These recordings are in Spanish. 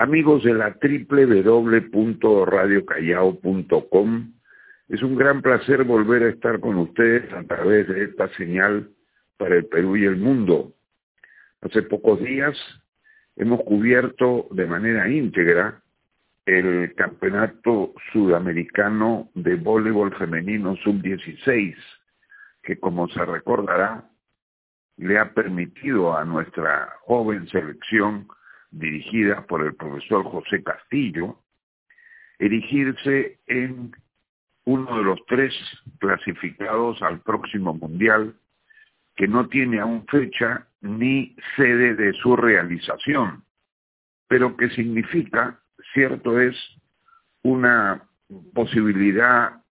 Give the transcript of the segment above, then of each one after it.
Amigos de la www.radiocallao.com, es un gran placer volver a estar con ustedes a través de esta señal para el Perú y el mundo. Hace pocos días hemos cubierto de manera íntegra el Campeonato Sudamericano de Voleibol Femenino Sub-16, que como se recordará, le ha permitido a nuestra joven selección dirigida por el profesor José Castillo, erigirse en uno de los tres clasificados al próximo Mundial, que no tiene aún fecha ni sede de su realización, pero que significa, cierto es, una posibilidad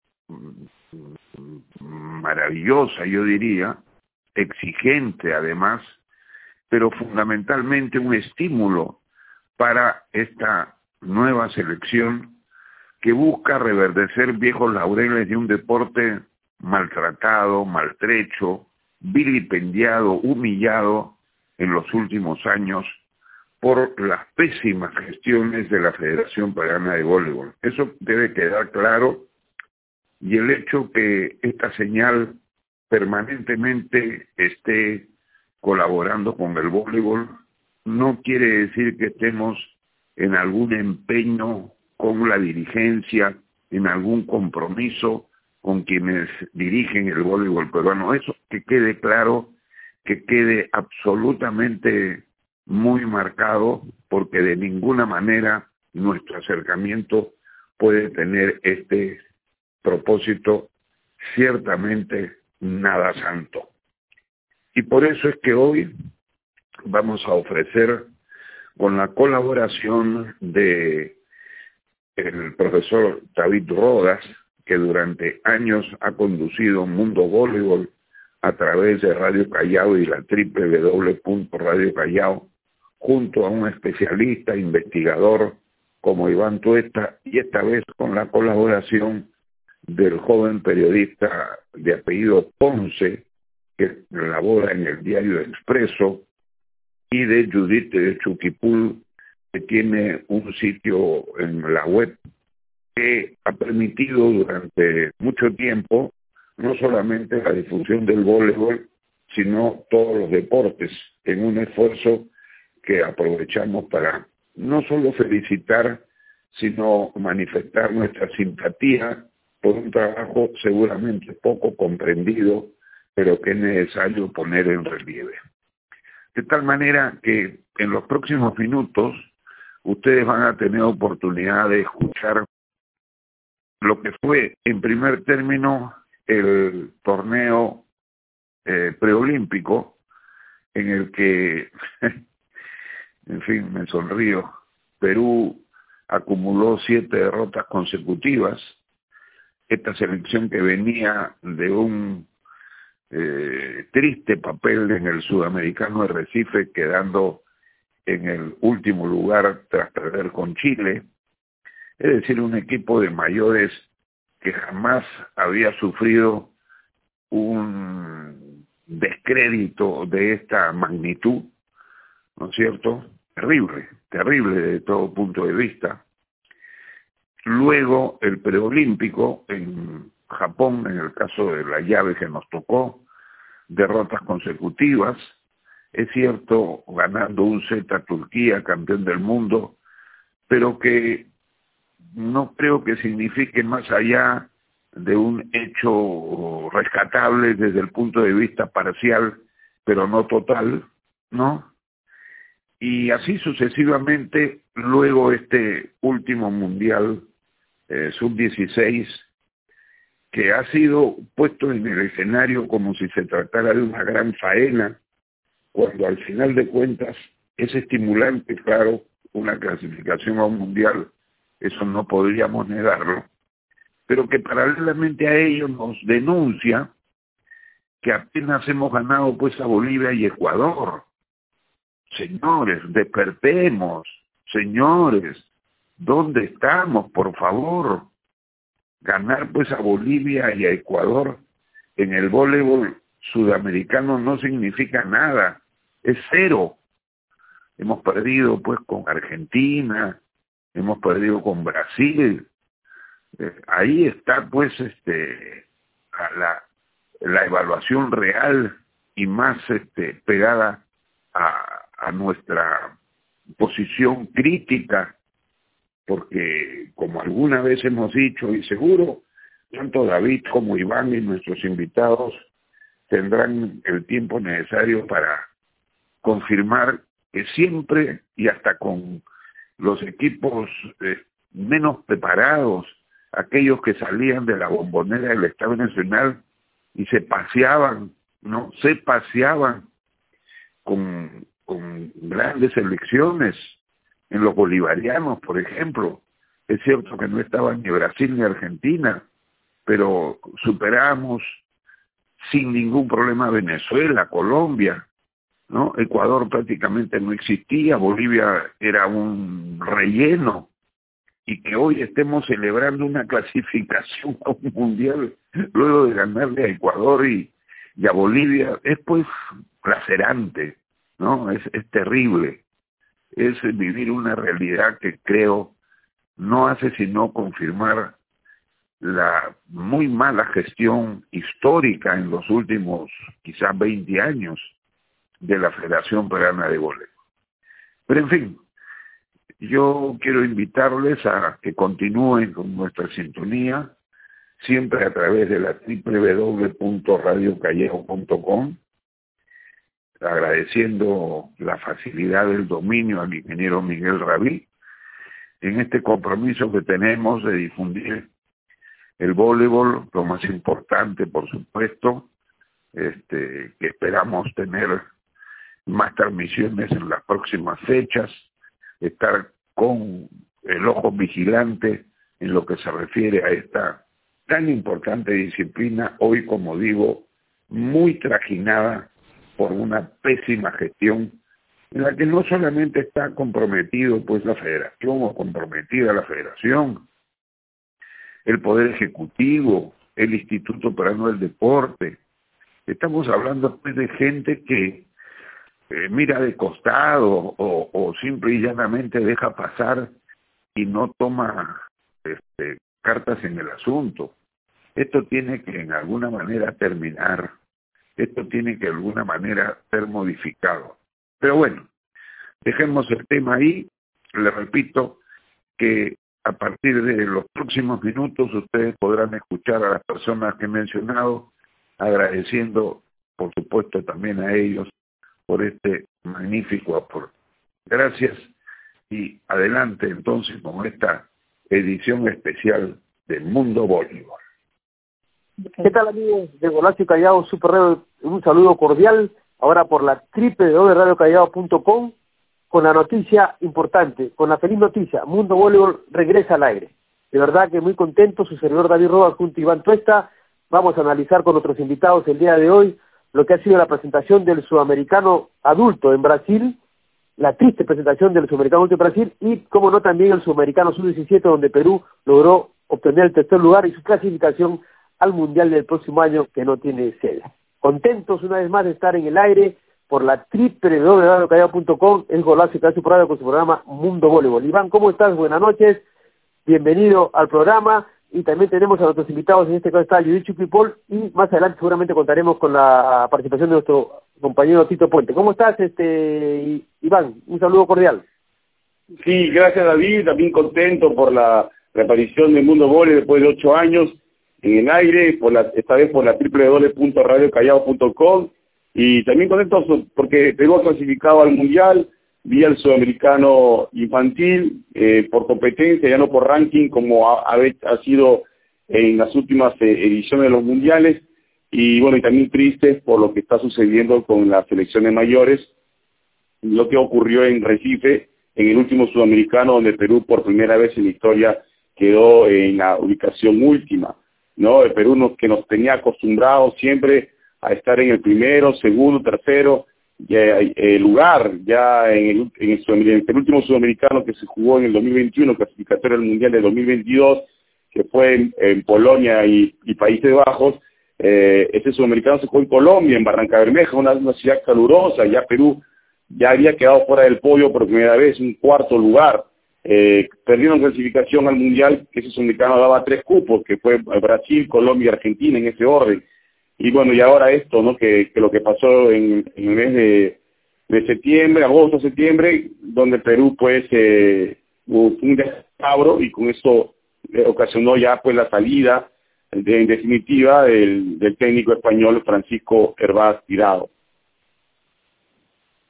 maravillosa, yo diría, exigente además, pero fundamentalmente un estímulo para esta nueva selección que busca reverdecer viejos laureles de un deporte maltratado, maltrecho, vilipendiado, humillado en los últimos años por las pésimas gestiones de la Federación Pagana de Voleibol. Eso debe quedar claro y el hecho que esta señal permanentemente esté colaborando con el voleibol no quiere decir que estemos en algún empeño con la dirigencia, en algún compromiso con quienes dirigen el voleibol peruano. Eso que quede claro, que quede absolutamente muy marcado, porque de ninguna manera nuestro acercamiento puede tener este propósito ciertamente nada santo. Y por eso es que hoy vamos a ofrecer con la colaboración de el profesor David Rodas, que durante años ha conducido Mundo Voleibol a través de Radio Callao y la www.radio Callao, junto a un especialista, investigador como Iván Tuesta, y esta vez con la colaboración del joven periodista de apellido Ponce, que labora en el diario Expreso, y de Judith Chuquipul, que tiene un sitio en la web que ha permitido durante mucho tiempo no solamente la difusión del voleibol, sino todos los deportes, en un esfuerzo que aprovechamos para no solo felicitar, sino manifestar nuestra simpatía por un trabajo seguramente poco comprendido, pero que es necesario poner en relieve. De tal manera que en los próximos minutos ustedes van a tener oportunidad de escuchar lo que fue en primer término el torneo eh, preolímpico en el que, en fin, me sonrío, Perú acumuló siete derrotas consecutivas, esta selección que venía de un eh, triste papel en el sudamericano de Recife, quedando en el último lugar tras perder con Chile, es decir, un equipo de mayores que jamás había sufrido un descrédito de esta magnitud, ¿no es cierto? Terrible, terrible de todo punto de vista. Luego el preolímpico en En el caso de la llave que nos tocó, derrotas consecutivas, es cierto, ganando un set a Turquía, campeón del mundo, pero que no creo que signifique más allá de un hecho rescatable desde el punto de vista parcial, pero no total, ¿no? Y así sucesivamente, luego este último mundial eh, sub-16, que ha sido puesto en el escenario como si se tratara de una gran faena, cuando al final de cuentas es estimulante, claro, una clasificación a un mundial, eso no podríamos negarlo, pero que paralelamente a ello nos denuncia que apenas hemos ganado pues a Bolivia y Ecuador. Señores, despertemos, señores, ¿dónde estamos, por favor? Ganar pues a Bolivia y a Ecuador en el voleibol sudamericano no significa nada, es cero. hemos perdido pues con Argentina, hemos perdido con Brasil. Eh, ahí está pues este la, la evaluación real y más este, pegada a, a nuestra posición crítica, porque como alguna vez hemos dicho y seguro, tanto David como Iván y nuestros invitados tendrán el tiempo necesario para confirmar que siempre y hasta con los equipos eh, menos preparados, aquellos que salían de la bombonera del Estado Nacional y se paseaban, ¿no? Se paseaban con, con grandes elecciones en los bolivarianos, por ejemplo. Es cierto que no estaban ni Brasil ni Argentina, pero superamos sin ningún problema Venezuela, Colombia, ¿no? Ecuador prácticamente no existía, Bolivia era un relleno, y que hoy estemos celebrando una clasificación a un mundial luego de ganarle a Ecuador y, a Bolivia, es pues lacerante, ¿no? Es terrible, es vivir una realidad que creo no hace sino confirmar la muy mala gestión histórica en los últimos quizás 20 años de la Federación Peruana de Voleibol. Pero en fin, yo quiero invitarles a que continúen con nuestra sintonía, siempre a través de la www.radiocallego.com, agradeciendo la facilidad del dominio al ingeniero Miguel Rabí, en este compromiso que tenemos de difundir el voleibol, lo más importante, por supuesto, este, que esperamos tener más transmisiones en las próximas fechas, estar con el ojo vigilante en lo que se refiere a esta tan importante disciplina, hoy, como digo, muy trajinada por una pésima gestión en la que no solamente está comprometido pues la federación o comprometida la federación, el Poder Ejecutivo, el Instituto Peruano del Deporte. Estamos hablando pues, de gente que eh, mira de costado o, o simple y llanamente deja pasar y no toma este, cartas en el asunto. Esto tiene que en alguna manera terminar, esto tiene que de alguna manera ser modificado. Pero bueno, dejemos el tema ahí, le repito que a partir de los próximos minutos ustedes podrán escuchar a las personas que he mencionado, agradeciendo por supuesto también a ellos por este magnífico aporte. Gracias y adelante entonces con esta edición especial de Mundo Voleibol. ¿Qué tal amigos de Golacio Callao Super Radio? Un saludo cordial ahora por la www.radiocallao.com con la noticia importante, con la feliz noticia, Mundo Voleibol regresa al aire. De verdad que muy contento, su servidor David Roa junto a Iván Tuesta, vamos a analizar con otros invitados el día de hoy lo que ha sido la presentación del sudamericano adulto en Brasil, la triste presentación del sudamericano adulto en Brasil y, como no, también el sudamericano sub-17 donde Perú logró obtener el tercer lugar y su clasificación al Mundial del próximo año que no tiene sede. Contentos una vez más de estar en el aire por la www.radiocallao.com, el golazo que su programa con su programa Mundo Voleibol. Iván, ¿cómo estás? Buenas noches, bienvenido al programa y también tenemos a nuestros invitados, en este caso está Judith Paul y más adelante seguramente contaremos con la participación de nuestro compañero Tito Puente. ¿Cómo estás, este Iván? Un saludo cordial. Sí, gracias David, también contento por la reaparición del Mundo Vole después de ocho años en el aire, esta vez por la www.radiocallao.com y también contento porque tengo clasificado al Mundial, vía el sudamericano infantil eh, por competencia, ya no por ranking como ha, sido en las últimas eh, ediciones de los mundiales. Y bueno, y también triste por lo que está sucediendo con las selecciones mayores, lo que ocurrió en Recife, en el último sudamericano donde Perú por primera vez en la historia quedó en la ubicación última, ¿no? El Perú nos, que nos tenía acostumbrados siempre a estar en el primero, segundo, tercero, el eh, lugar ya en el, en, el, último sudamericano que se jugó en el 2021, clasificatorio del Mundial de 2022, que fue en, Polonia y, Países Bajos, eh, ese sudamericano se jugó en Colombia, en Barranca Bermeja, una, ciudad calurosa, ya Perú ya había quedado fuera del podio por primera vez, un cuarto lugar. Eh, perdieron clasificación al Mundial, que ese sudamericano daba tres cupos, que fue Brasil, Colombia y Argentina en ese orden. Y bueno, y ahora esto, ¿no? Que, lo que pasó en, el mes de, septiembre, agosto, septiembre, donde Perú pues eh, hubo un descabro y con eso eh, ocasionó ya pues la salida en definitiva del, del técnico español Francisco Hervás Tirado.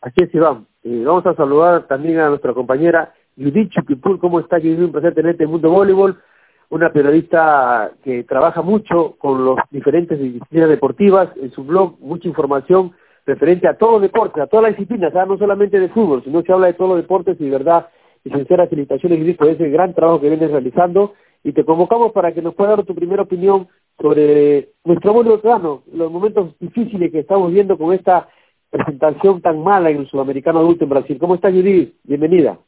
Así es, Iván. Eh, vamos a saludar también a nuestra compañera Judith Chupipur. ¿Cómo está, Judith? Un placer tenerte en Mundo Voleibol. Una periodista que trabaja mucho con los diferentes disciplinas deportivas en su blog, mucha información referente a todos los deportes, a todas las disciplinas, no solamente de fútbol, sino que habla de todos los deportes y de verdad, y sinceras felicitaciones, Judith, por ese gran trabajo que vienes realizando. Y te convocamos para que nos puedas dar tu primera opinión sobre nuestro voleibol peruano, los momentos difíciles que estamos viendo con esta presentación tan mala en el sudamericano adulto en Brasil. ¿Cómo está Judith? Bienvenida.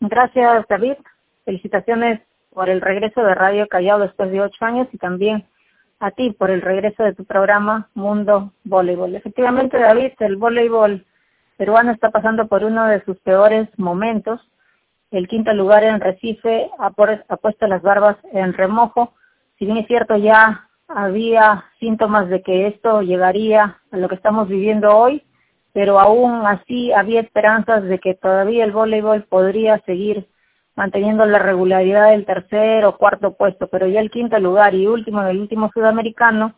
Gracias, David. Felicitaciones por el regreso de Radio Callao después de ocho años y también a ti por el regreso de tu programa Mundo Voleibol. Efectivamente, David, el voleibol peruano está pasando por uno de sus peores momentos. El quinto lugar en Recife ha, puesto las barbas en remojo. Si bien es cierto, ya había síntomas de que esto llegaría a lo que estamos viviendo hoy, pero aún así había esperanzas de que todavía el voleibol podría seguir manteniendo la regularidad del tercer o cuarto puesto, pero ya el quinto lugar y último del último sudamericano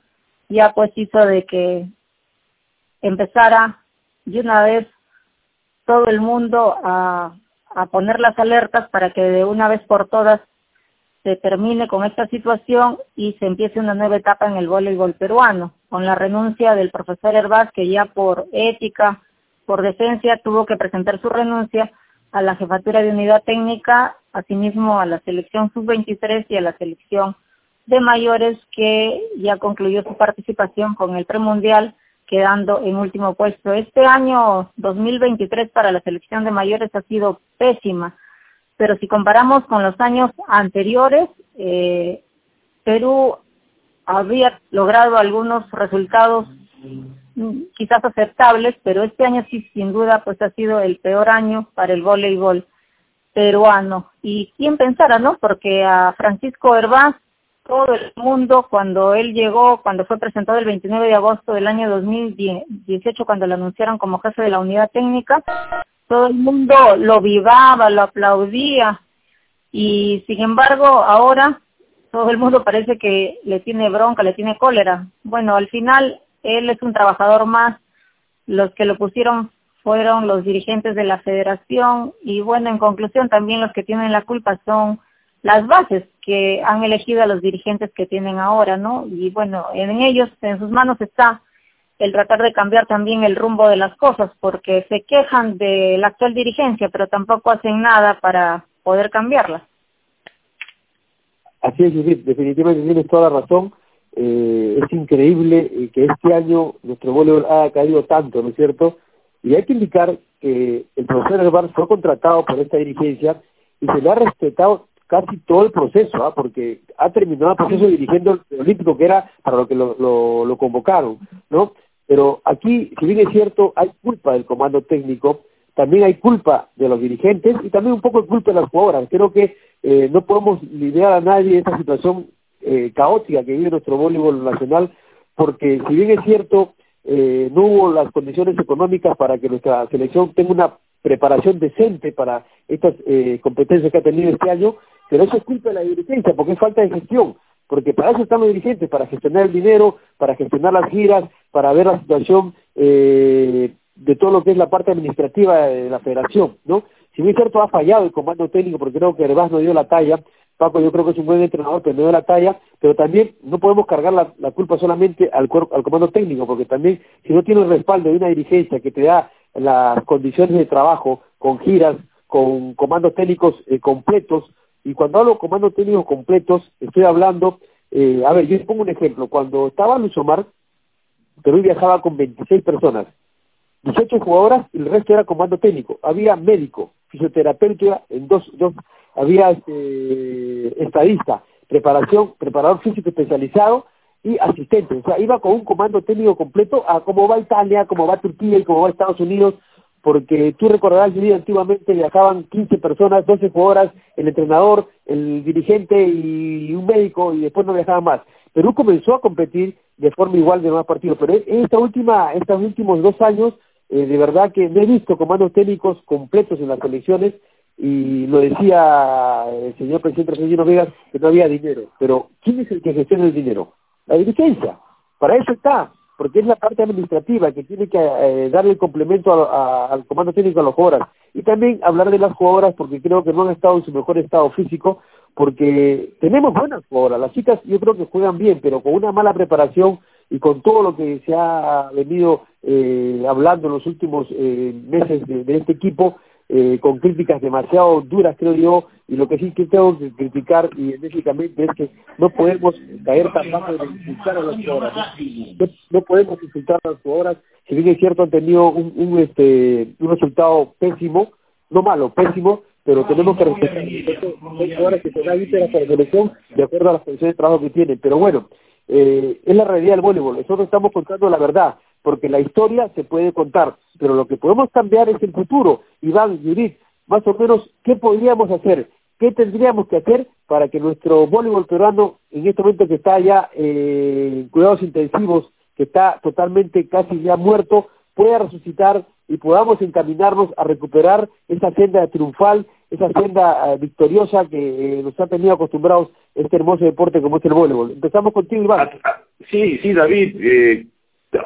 ya pues hizo de que empezara de una vez todo el mundo a, a poner las alertas para que de una vez por todas se termine con esta situación y se empiece una nueva etapa en el voleibol peruano, con la renuncia del profesor Herbaz, que ya por ética, por decencia, tuvo que presentar su renuncia a la jefatura de unidad técnica, asimismo a la selección sub-23 y a la selección de mayores, que ya concluyó su participación con el premundial, quedando en último puesto. Este año 2023 para la selección de mayores ha sido pésima pero si comparamos con los años anteriores, eh, Perú había logrado algunos resultados mm, quizás aceptables, pero este año sí, sin duda, pues ha sido el peor año para el voleibol peruano. Y quién pensara, ¿no? Porque a Francisco Hervás, todo el mundo, cuando él llegó, cuando fue presentado el 29 de agosto del año 2018, cuando lo anunciaron como jefe de la unidad técnica, todo el mundo lo vivaba, lo aplaudía y sin embargo ahora todo el mundo parece que le tiene bronca, le tiene cólera. Bueno, al final él es un trabajador más, los que lo pusieron fueron los dirigentes de la federación y bueno, en conclusión también los que tienen la culpa son las bases que han elegido a los dirigentes que tienen ahora, ¿no? Y bueno, en ellos, en sus manos está el tratar de cambiar también el rumbo de las cosas, porque se quejan de la actual dirigencia, pero tampoco hacen nada para poder cambiarla. Así es, Judith, definitivamente tienes toda la razón. Eh, es increíble eh, que este año nuestro voleibol haya caído tanto, ¿no es cierto? Y hay que indicar que el profesor Herbar fue contratado por esta dirigencia y se le ha respetado casi todo el proceso, ¿ah? porque ha terminado el proceso dirigiendo el Olímpico, que era para lo que lo, lo, lo convocaron, ¿no? Pero aquí, si bien es cierto, hay culpa del comando técnico, también hay culpa de los dirigentes y también un poco de culpa de las jugadoras. Creo que eh, no podemos lidiar a nadie esta situación eh, caótica que vive nuestro voleibol nacional, porque si bien es cierto, eh, no hubo las condiciones económicas para que nuestra selección tenga una preparación decente para estas competencias que ha tenido este año, pero eso es culpa de la dirigencia, porque es falta de gestión porque para eso están los dirigentes, para gestionar el dinero, para gestionar las giras, para ver la situación eh, de todo lo que es la parte administrativa de la federación, ¿no? Si bien cierto, ha fallado el comando técnico, porque creo que Herbaz no dio la talla, Paco yo creo que es un buen entrenador, pero no dio la talla, pero también no podemos cargar la, culpa solamente al, al comando técnico, porque también si no tiene el respaldo de una dirigencia que te da las condiciones de trabajo con giras, con comandos técnicos eh, completos, y cuando hablo de comandos técnicos completos, estoy hablando, eh, a ver, yo pongo un ejemplo. Cuando estaba Luis Omar, Perú viajaba con 26 personas, 18 jugadoras y el resto era comando técnico. Había médico, fisioterapeuta, en dos, dos había este, estadista, preparación, preparador físico especializado y asistente. O sea, iba con un comando técnico completo a cómo va Italia, cómo va Turquía y cómo va Estados Unidos. Porque tú recordarás, que antiguamente viajaban 15 personas, 12 jugadoras, el entrenador, el dirigente y un médico, y después no viajaban más. Perú comenzó a competir de forma igual de más partidos, pero en esta última, estos últimos dos años, eh, de verdad que no he visto comandos técnicos completos en las selecciones, y lo decía el señor presidente Argentino Vegas, que no había dinero. Pero, ¿quién es el que gestiona el dinero? La dirigencia. Para eso está porque es la parte administrativa que tiene que eh, dar el complemento al comando técnico a los jugadores. Y también hablar de las jugadoras, porque creo que no han estado en su mejor estado físico, porque tenemos buenas jugadoras. Las chicas yo creo que juegan bien, pero con una mala preparación y con todo lo que se ha venido eh, hablando en los últimos eh, meses de, este equipo, eh, con críticas demasiado duras, creo yo, y lo que sí que tengo que criticar y enérgicamente es que no podemos caer tan bajo de insultar a las jugadoras. No, podemos insultar a las jugadoras, si bien es cierto han tenido un, un, este, un resultado pésimo, no malo, pésimo, pero tenemos que respetar. Son jugadoras que se dan para la selección de acuerdo a las condiciones de trabajo que tienen, pero bueno, eh, es la realidad del voleibol. Nosotros estamos contando la verdad porque la historia se puede contar, pero lo que podemos cambiar es el futuro. Iván, Judith, más o menos, ¿qué podríamos hacer? ¿Qué tendríamos que hacer para que nuestro voleibol peruano, en este momento que está ya eh, en cuidados intensivos, que está totalmente casi ya muerto, pueda resucitar y podamos encaminarnos a recuperar esa senda triunfal, esa senda eh, victoriosa que eh, nos ha tenido acostumbrados este hermoso deporte como es el voleibol. Empezamos contigo, Iván. Ah, ah, sí, sí, David. Eh,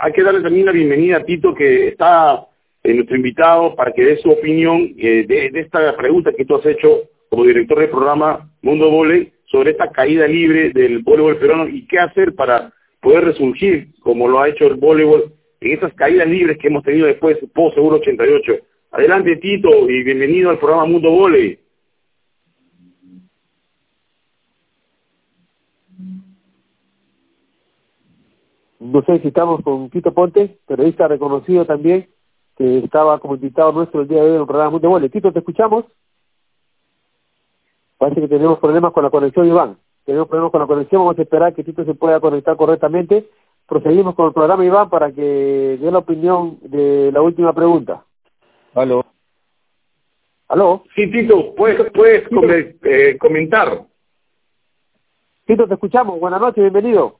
hay que darle también la bienvenida a Tito, que está en eh, nuestro invitado, para que dé su opinión eh, de, esta pregunta que tú has hecho como director del programa Mundo Voley sobre esta caída libre del voleibol peruano y qué hacer para poder resurgir, como lo ha hecho el voleibol, en esas caídas libres que hemos tenido después post Seguro 88. Adelante Tito y bienvenido al programa Mundo Voley. No sé si estamos con Quito Ponte, periodista reconocido también, que estaba como invitado nuestro el día de hoy en el programa Mundo Vole. Tito, ¿te escuchamos? Parece que tenemos problemas con la conexión, Iván. Tenemos problemas con la conexión, vamos a esperar que Tito se pueda conectar correctamente. Proseguimos con el programa, Iván, para que dé la opinión de la última pregunta. Aló. ¿Aló? Sí, Tito, puedes, puedes eh, comentar. Tito, te escuchamos. Buenas noches, bienvenido.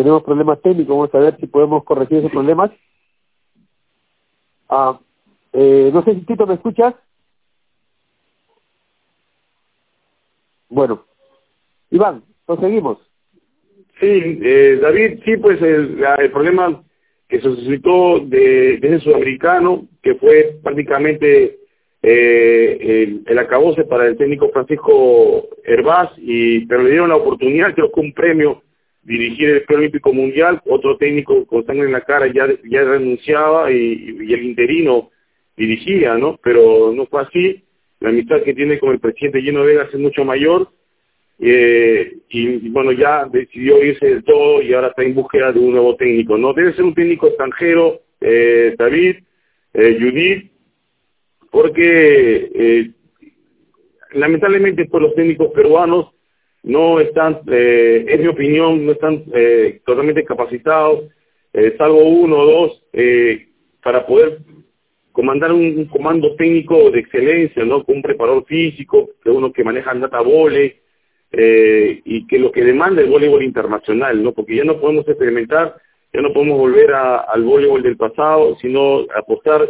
Tenemos problemas técnicos, vamos a ver si podemos corregir esos problemas. Ah, eh, no sé si Tito me escuchas. Bueno, Iván, proseguimos. Sí, eh, David, sí, pues el, problema que se suscitó de, desde Sudamericano, que fue prácticamente eh, el, el, acabose para el técnico Francisco Hervás, y, pero le dieron la oportunidad, creo que un premio dirigir el Club Olímpico Mundial, otro técnico con sangre en la cara ya, ya renunciaba y, el interino dirigía, ¿no? Pero no fue así. La amistad que tiene con el presidente Lleno Vegas es mucho mayor. Eh, y, bueno, ya decidió irse del todo y ahora está en búsqueda de un nuevo técnico, ¿no? Debe ser un técnico extranjero, eh, David, eh, Judith, porque eh, lamentablemente por los técnicos peruanos no están, eh, en mi opinión, no están eh, totalmente capacitados, eh, salvo uno o dos, eh, para poder comandar un, comando técnico de excelencia, ¿no? Con un preparador físico, que uno que maneja data volley, eh, y que lo que demanda el voleibol internacional, ¿no? Porque ya no podemos experimentar, ya no podemos volver al voleibol del pasado, sino apostar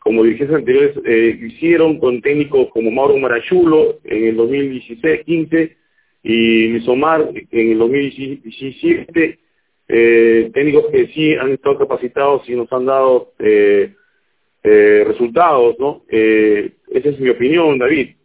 como dirigentes anteriores hicieron con técnicos como Mauro Marayulo en el 2016-15, y Misomar en el 2017, eh, técnicos que sí han estado capacitados y nos han dado eh, eh, resultados, ¿no? Esa es mi opinión, David.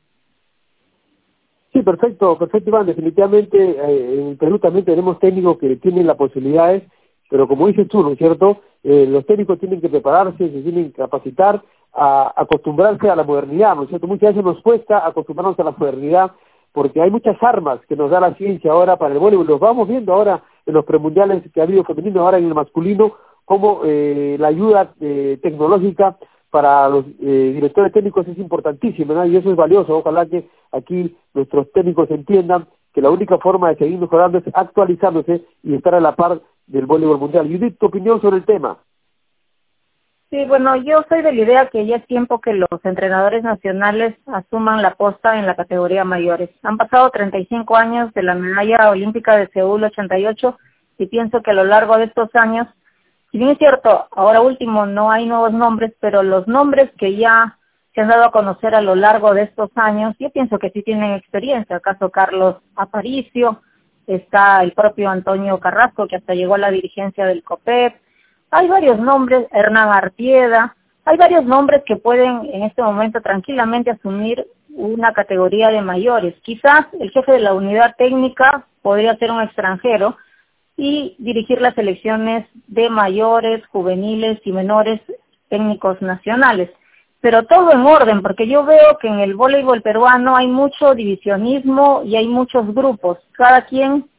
Sí, perfecto, perfecto, Iván. Definitivamente en Perú también tenemos técnicos que tienen las posibilidades, pero como dices tú, ¿no es cierto? Los técnicos tienen que prepararse, se tienen que capacitar, a acostumbrarse a la modernidad, ¿no es cierto? Muchas veces nos cuesta acostumbrarnos a la modernidad porque hay muchas armas que nos da la ciencia ahora para el voleibol. Los vamos viendo ahora en los premundiales que ha habido femenino, ahora en el masculino, como eh, la ayuda eh, tecnológica para los eh, directores técnicos es importantísima, y eso es valioso. Ojalá que aquí nuestros técnicos entiendan que la única forma de seguir mejorando es actualizándose y estar a la par del voleibol mundial. Judith, tu opinión sobre el tema. Sí, bueno, yo soy de la idea que ya es tiempo que los entrenadores nacionales asuman la posta en la categoría mayores. Han pasado 35 años de la medalla olímpica de Seúl 88 y pienso que a lo largo de estos años, si bien es cierto, ahora último no hay nuevos nombres, pero los nombres que ya se han dado a conocer a lo largo de estos años, yo pienso que sí tienen experiencia. Acaso Carlos Aparicio, está el propio Antonio Carrasco, que hasta llegó a la dirigencia del COPEP, hay varios nombres, Hernán Artieda, hay varios nombres que pueden en este momento tranquilamente asumir una categoría de mayores. Quizás el jefe de la unidad técnica podría ser un extranjero y dirigir las elecciones de mayores, juveniles y menores técnicos nacionales. Pero todo en orden, porque yo veo que en el voleibol peruano hay mucho divisionismo y hay muchos grupos. Cada quien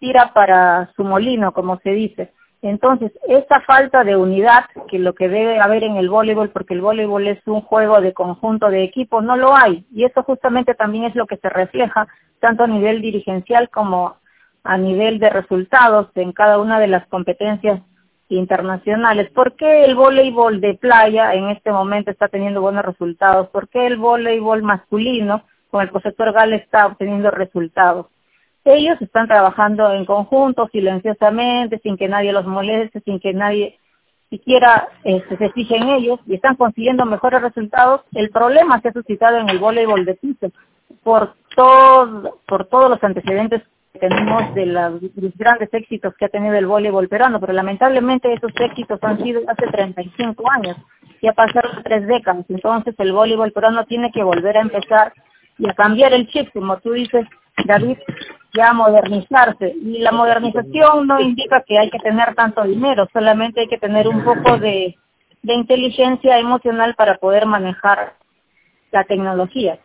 tira para su molino, como se dice. Entonces, esta falta de unidad, que lo que debe haber en el voleibol, porque el voleibol es un juego de conjunto de equipos, no lo hay. Y eso justamente también es lo que se refleja tanto a nivel dirigencial como a nivel de resultados en cada una de las competencias internacionales. ¿Por qué el voleibol de playa en este momento está teniendo buenos resultados? ¿Por qué el voleibol masculino con el profesor Gale está obteniendo resultados? Ellos están trabajando en conjunto, silenciosamente, sin que nadie los moleste, sin que nadie siquiera este, se fije en ellos y están consiguiendo mejores resultados. El problema se ha suscitado en el voleibol de piso por, todo, por todos los antecedentes que tenemos de los grandes éxitos que ha tenido el voleibol peruano, pero lamentablemente esos éxitos han sido hace 35 años, ya pasaron tres décadas, entonces el voleibol peruano tiene que volver a empezar y a cambiar el chip, como tú dices, David, ya modernizarse. Y la modernización no indica que hay que tener tanto dinero, solamente hay que tener un poco de, de inteligencia emocional para poder manejar la tecnología.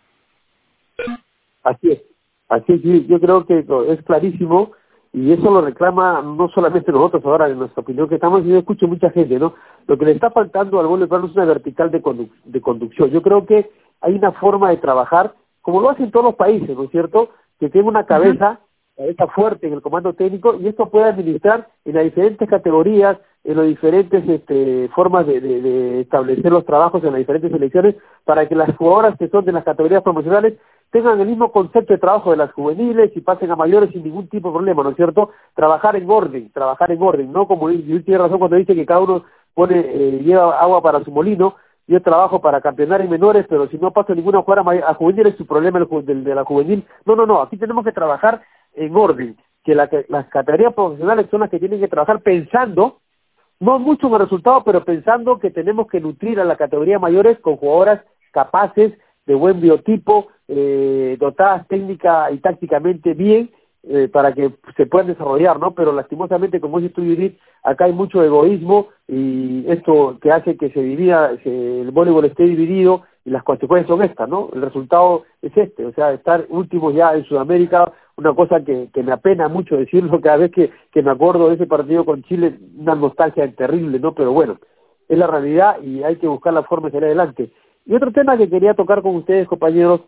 Así es, así es, yo creo que es clarísimo y eso lo reclama no solamente nosotros ahora en nuestra opinión que estamos, yo escucho mucha gente, ¿no? Lo que le está faltando al voleibol es una vertical de, de conducción. Yo creo que hay una forma de trabajar, como lo hacen todos los países, ¿no es cierto?, que tiene una cabeza, cabeza fuerte en el comando técnico y esto puede administrar en las diferentes categorías, en las diferentes este, formas de, de, establecer los trabajos en las diferentes selecciones para que las jugadoras que son de las categorías promocionales tengan el mismo concepto de trabajo de las juveniles y pasen a mayores sin ningún tipo de problema, ¿no es cierto? Trabajar en orden, trabajar en orden, no como él tiene razón cuando dice que cada uno pone eh, lleva agua para su molino, yo trabajo para campeonar en menores, pero si no paso ninguna jugada a juvenil es su problema el, de la juvenil. No, no, no, aquí tenemos que trabajar en orden, que, la, las categorías profesionales son las que tienen que trabajar pensando, no mucho en el resultado, pero pensando que tenemos que nutrir a la categoría mayores con jugadoras capaces, de buen biotipo, eh, dotadas técnica y tácticamente bien, eh, para que se puedan desarrollar, ¿no? Pero lastimosamente, como dice tú, Judith, acá hay mucho egoísmo y esto que hace que se divida, el voleibol esté dividido y las consecuencias son estas, ¿no? El resultado es este, o sea, estar últimos ya en Sudamérica, una cosa que, que me apena mucho decirlo cada vez que, que me acuerdo de ese partido con Chile, una nostalgia terrible, ¿no? Pero bueno, es la realidad y hay que buscar la forma de salir adelante. Y otro tema que quería tocar con ustedes, compañeros,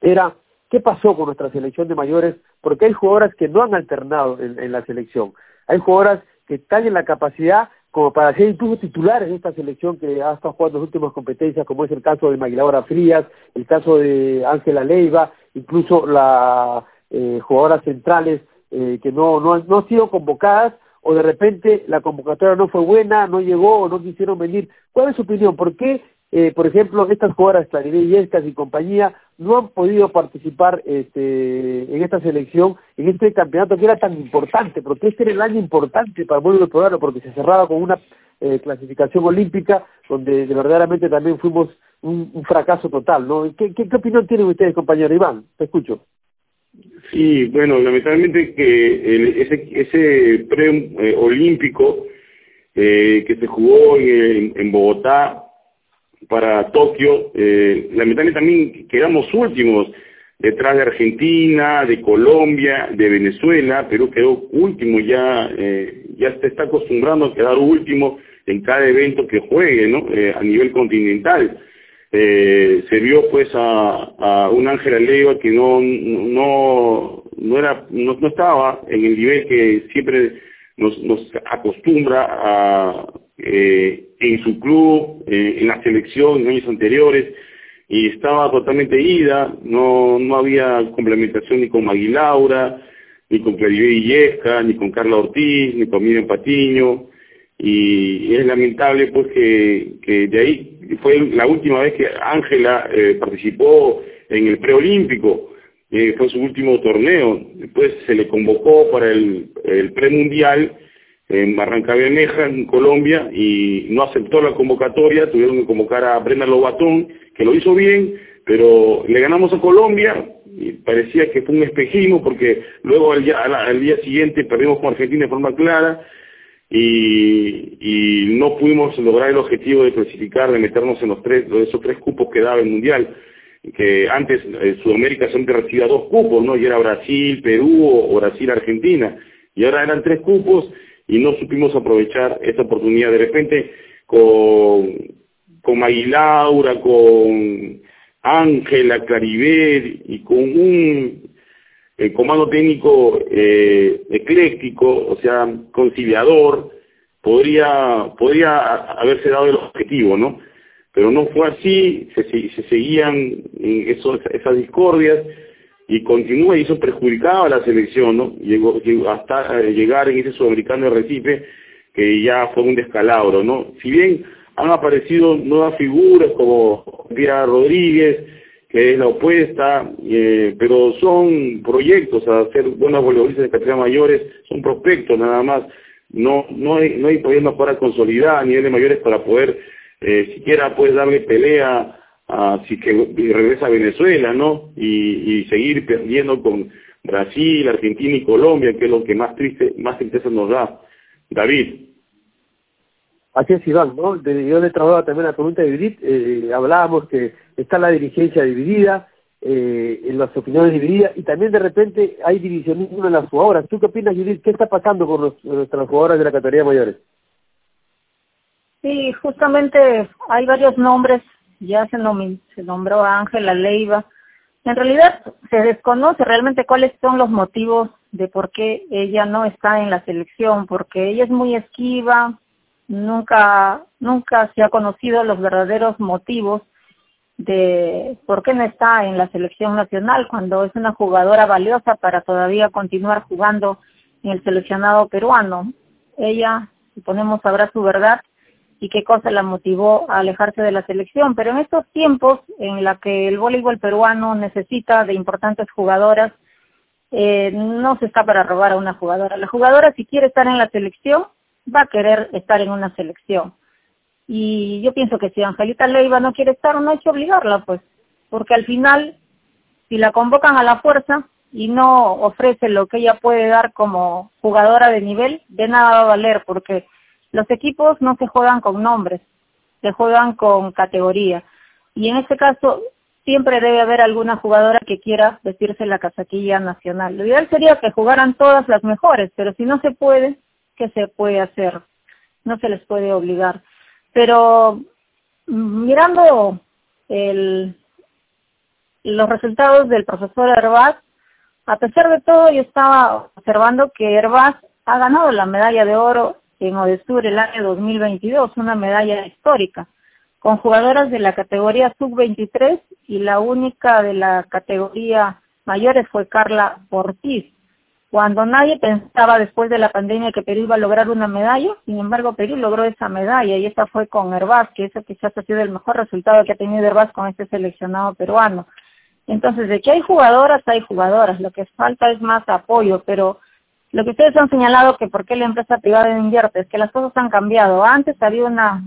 era ¿Qué pasó con nuestra selección de mayores? Porque hay jugadoras que no han alternado en, la selección. Hay jugadoras que están en la capacidad como para ser incluso titulares en esta selección que ha estado jugando las últimas competencias, como es el caso de Maguilaura Frías, el caso de Ángela Leiva, incluso las eh, jugadoras centrales eh, que no, no, no han sido convocadas o de repente la convocatoria no fue buena, no llegó o no quisieron venir. ¿Cuál es su opinión? ¿Por qué eh, por ejemplo, estas jugadoras Claribel Yescas y compañía no han podido participar este, en esta selección, en este campeonato que era tan importante, porque este era el año importante para el pueblo peruano, porque se cerraba con una eh, clasificación olímpica, donde verdaderamente también fuimos un, fracaso total. ¿Qué, opinión tienen ustedes, compañero Iván? Te escucho. Sí, bueno, lamentablemente que ese, ese pre-olímpico eh, que se jugó en Bogotá para Tokio, eh, lamentablemente también quedamos últimos detrás de Argentina, de Colombia, de Venezuela, Perú quedó último ya, eh, ya se está acostumbrando a quedar último en cada evento que juegue, ¿no? Eh, a nivel continental. Se vio pues a, un Ángel Aleva que no, no, no era, no, no estaba en el nivel que siempre nos, nos acostumbra a, en su club, eh, en la selección en años anteriores, y estaba totalmente ida, no, no había complementación ni con Magui Laura, ni con Claribé Illesca, ni con Carla Ortiz, ni con Miriam Patiño, y es lamentable pues que, que de ahí fue la última vez que Ángela eh, participó en el preolímpico, eh, fue su último torneo, después se le convocó para el, el premundial en Barranca Bermeja, en Colombia, y no aceptó la convocatoria, tuvieron que convocar a Brenda Lobatón, que lo hizo bien, pero le ganamos a Colombia, y parecía que fue un espejismo, porque luego al día, al día siguiente perdimos con Argentina de forma clara, y, y no pudimos lograr el objetivo de clasificar, de meternos en los tres, esos tres cupos que daba el Mundial que antes eh, Sudamérica siempre recibía dos cupos, ¿no? Y era Brasil, Perú o, Brasil, Argentina. Y ahora eran tres cupos y no supimos aprovechar esa oportunidad. De repente, con, con Maguilaura, con Ángela, Claribel y con un eh, comando técnico eh, ecléctico, o sea, conciliador, podría, podría haberse dado el objetivo, ¿no? pero no fue así, se, se seguían esas discordias y continúa y eso perjudicaba a la selección, ¿no? Llegó, hasta eh, llegar en ese sudamericano de Recife que ya fue un descalabro, ¿no? Si bien han aparecido nuevas figuras como Pia Rodríguez, que es la opuesta, eh, pero son proyectos a hacer buenas voleibolistas de categorías mayores, son prospectos nada más, no no hay, no hay para consolidar a niveles mayores para poder eh, siquiera puedes darle pelea a si que regresa a Venezuela, ¿no? Y, y seguir perdiendo con Brasil, Argentina y Colombia, que es lo que más triste, más tristeza nos da. David. Así es, Iván, ¿no? yo le trabajaba también la pregunta de Judith, eh, hablábamos que está la dirigencia dividida, eh, en las opiniones divididas, y también de repente hay divisionismo en las jugadoras. ¿Tú qué opinas, Judith? ¿Qué está pasando con nuestras jugadoras de la categoría mayores? Sí, justamente hay varios nombres, ya se, se nombró Ángela Leiva. En realidad se desconoce realmente cuáles son los motivos de por qué ella no está en la selección, porque ella es muy esquiva, nunca, nunca se ha conocido los verdaderos motivos de por qué no está en la selección nacional cuando es una jugadora valiosa para todavía continuar jugando en el seleccionado peruano. Ella, suponemos, sabrá su verdad y qué cosa la motivó a alejarse de la selección. Pero en estos tiempos en la que el voleibol peruano necesita de importantes jugadoras, eh, no se está para robar a una jugadora. La jugadora si quiere estar en la selección, va a querer estar en una selección. Y yo pienso que si Angelita Leiva no quiere estar, no hay que obligarla, pues, porque al final, si la convocan a la fuerza y no ofrece lo que ella puede dar como jugadora de nivel, de nada va a valer, porque los equipos no se juegan con nombres, se juegan con categoría. Y en este caso, siempre debe haber alguna jugadora que quiera vestirse la casaquilla nacional. Lo ideal sería que jugaran todas las mejores, pero si no se puede, ¿qué se puede hacer? No se les puede obligar. Pero mm, mirando los resultados del profesor Herbaz, a pesar de todo, yo estaba observando que Herbaz ha ganado la medalla de oro en Odesur el año 2022, una medalla histórica, con jugadoras de la categoría sub-23 y la única de la categoría mayores fue Carla Ortiz. Cuando nadie pensaba después de la pandemia que Perú iba a lograr una medalla, sin embargo Perú logró esa medalla y esa fue con Herbaz, que eso quizás ha sido el mejor resultado que ha tenido Herbaz con este seleccionado peruano. Entonces, de que hay jugadoras, hay jugadoras, lo que falta es más apoyo, pero lo que ustedes han señalado que por qué la empresa privada invierte es que las cosas han cambiado. Antes había una,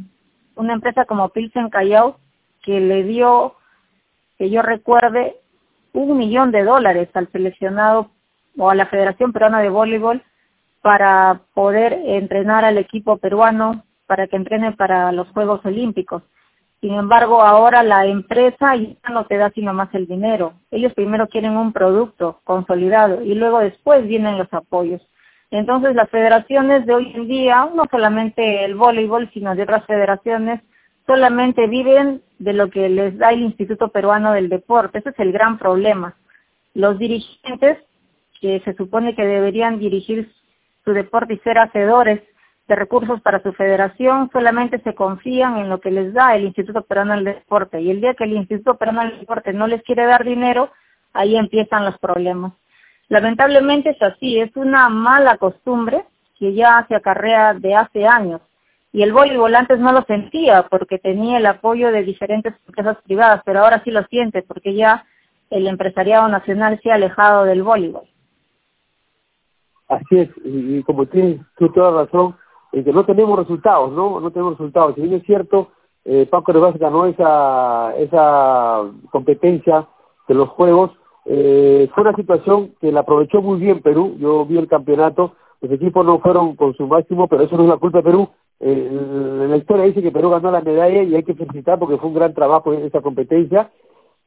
una empresa como Pilsen Callao que le dio, que yo recuerde, un millón de dólares al seleccionado o a la Federación Peruana de Voleibol para poder entrenar al equipo peruano para que entrene para los Juegos Olímpicos. Sin embargo, ahora la empresa ya no te da sino más el dinero. Ellos primero quieren un producto consolidado y luego después vienen los apoyos. Entonces las federaciones de hoy en día, no solamente el voleibol, sino de otras federaciones, solamente viven de lo que les da el Instituto Peruano del Deporte. Ese es el gran problema. Los dirigentes, que se supone que deberían dirigir su deporte y ser hacedores de recursos para su federación, solamente se confían en lo que les da el Instituto Peruano del Deporte. Y el día que el Instituto Peruano del Deporte no les quiere dar dinero, ahí empiezan los problemas. Lamentablemente es así, es una mala costumbre que ya se acarrea de hace años. Y el voleibol antes no lo sentía porque tenía el apoyo de diferentes empresas privadas, pero ahora sí lo siente porque ya el empresariado nacional se ha alejado del voleibol. Así es, y, como tienes tú toda razón, en que no tenemos resultados, ¿no? No tenemos resultados. Si bien es cierto, eh, Paco Rivas ganó esa, esa competencia de los Juegos, eh, fue una situación que la aprovechó muy bien Perú. Yo vi el campeonato, los equipos no fueron con su máximo, pero eso no es la culpa de Perú. en la historia dice que Perú ganó la medalla y hay que felicitar porque fue un gran trabajo en esa competencia.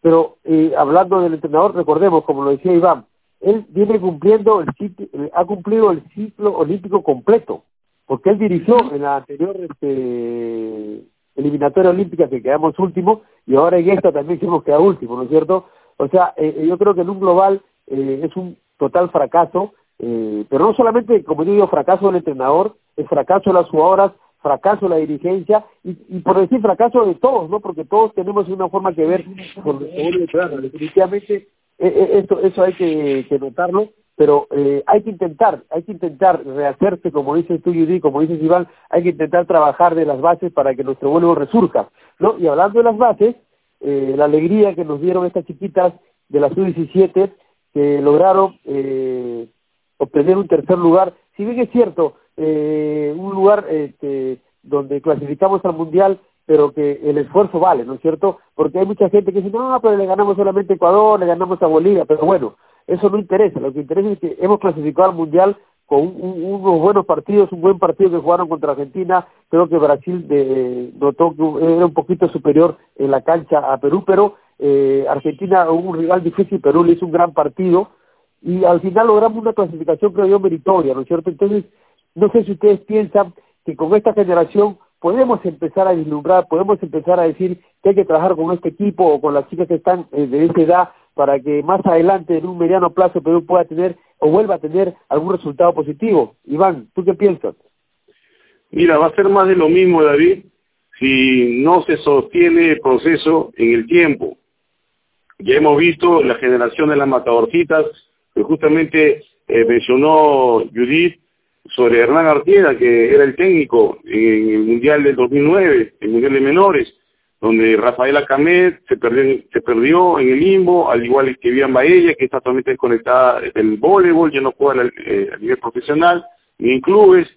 Pero eh, hablando del entrenador, recordemos, como lo decía Iván, él viene cumpliendo el ciclo, ha cumplido el ciclo olímpico completo, porque él dirigió en la anterior este, eliminatoria olímpica que quedamos último y ahora en esta también hemos quedado último, ¿no es cierto? O sea, eh, yo creo que en un global eh, es un total fracaso, eh, pero no solamente, como yo digo, fracaso del entrenador, es fracaso de las jugadoras, fracaso de la dirigencia y, y por decir fracaso de todos, ¿no? Porque todos tenemos una forma que ver con el Definitivamente esto, eso hay que, que notarlo, pero eh, hay que intentar, hay que intentar rehacerse, como dices tú, Judy, como dices Iván, hay que intentar trabajar de las bases para que nuestro vuelo resurja, ¿no? Y hablando de las bases, eh, la alegría que nos dieron estas chiquitas de la sub-17 que lograron eh, obtener un tercer lugar, si bien es cierto, eh, un lugar este, donde clasificamos al Mundial, pero que el esfuerzo vale, ¿no es cierto? Porque hay mucha gente que dice, no, pero le ganamos solamente a Ecuador, le ganamos a Bolivia, pero bueno, eso no interesa, lo que interesa es que hemos clasificado al Mundial con unos buenos partidos, un buen partido que jugaron contra Argentina, creo que Brasil de, notó que era un poquito superior en la cancha a Perú, pero eh, Argentina un rival difícil, Perú le hizo un gran partido. Y al final logramos una clasificación creo yo meritoria, ¿no es cierto? Entonces, no sé si ustedes piensan que con esta generación podemos empezar a vislumbrar, podemos empezar a decir que hay que trabajar con este equipo o con las chicas que están eh, de esa edad para que más adelante en un mediano plazo Perú pueda tener o vuelva a tener algún resultado positivo. Iván, ¿tú qué piensas? Mira, va a ser más de lo mismo, David, si no se sostiene el proceso en el tiempo. Ya hemos visto la generación de las matadorcitas, que justamente eh, mencionó Judith, sobre Hernán Artieda, que era el técnico en el Mundial del 2009, el Mundial de Menores, donde Rafaela Camet se perdió, en el limbo, al igual que Vivian Baella, que está totalmente desconectada del voleibol, ya no juega eh, a nivel profesional, ni en clubes,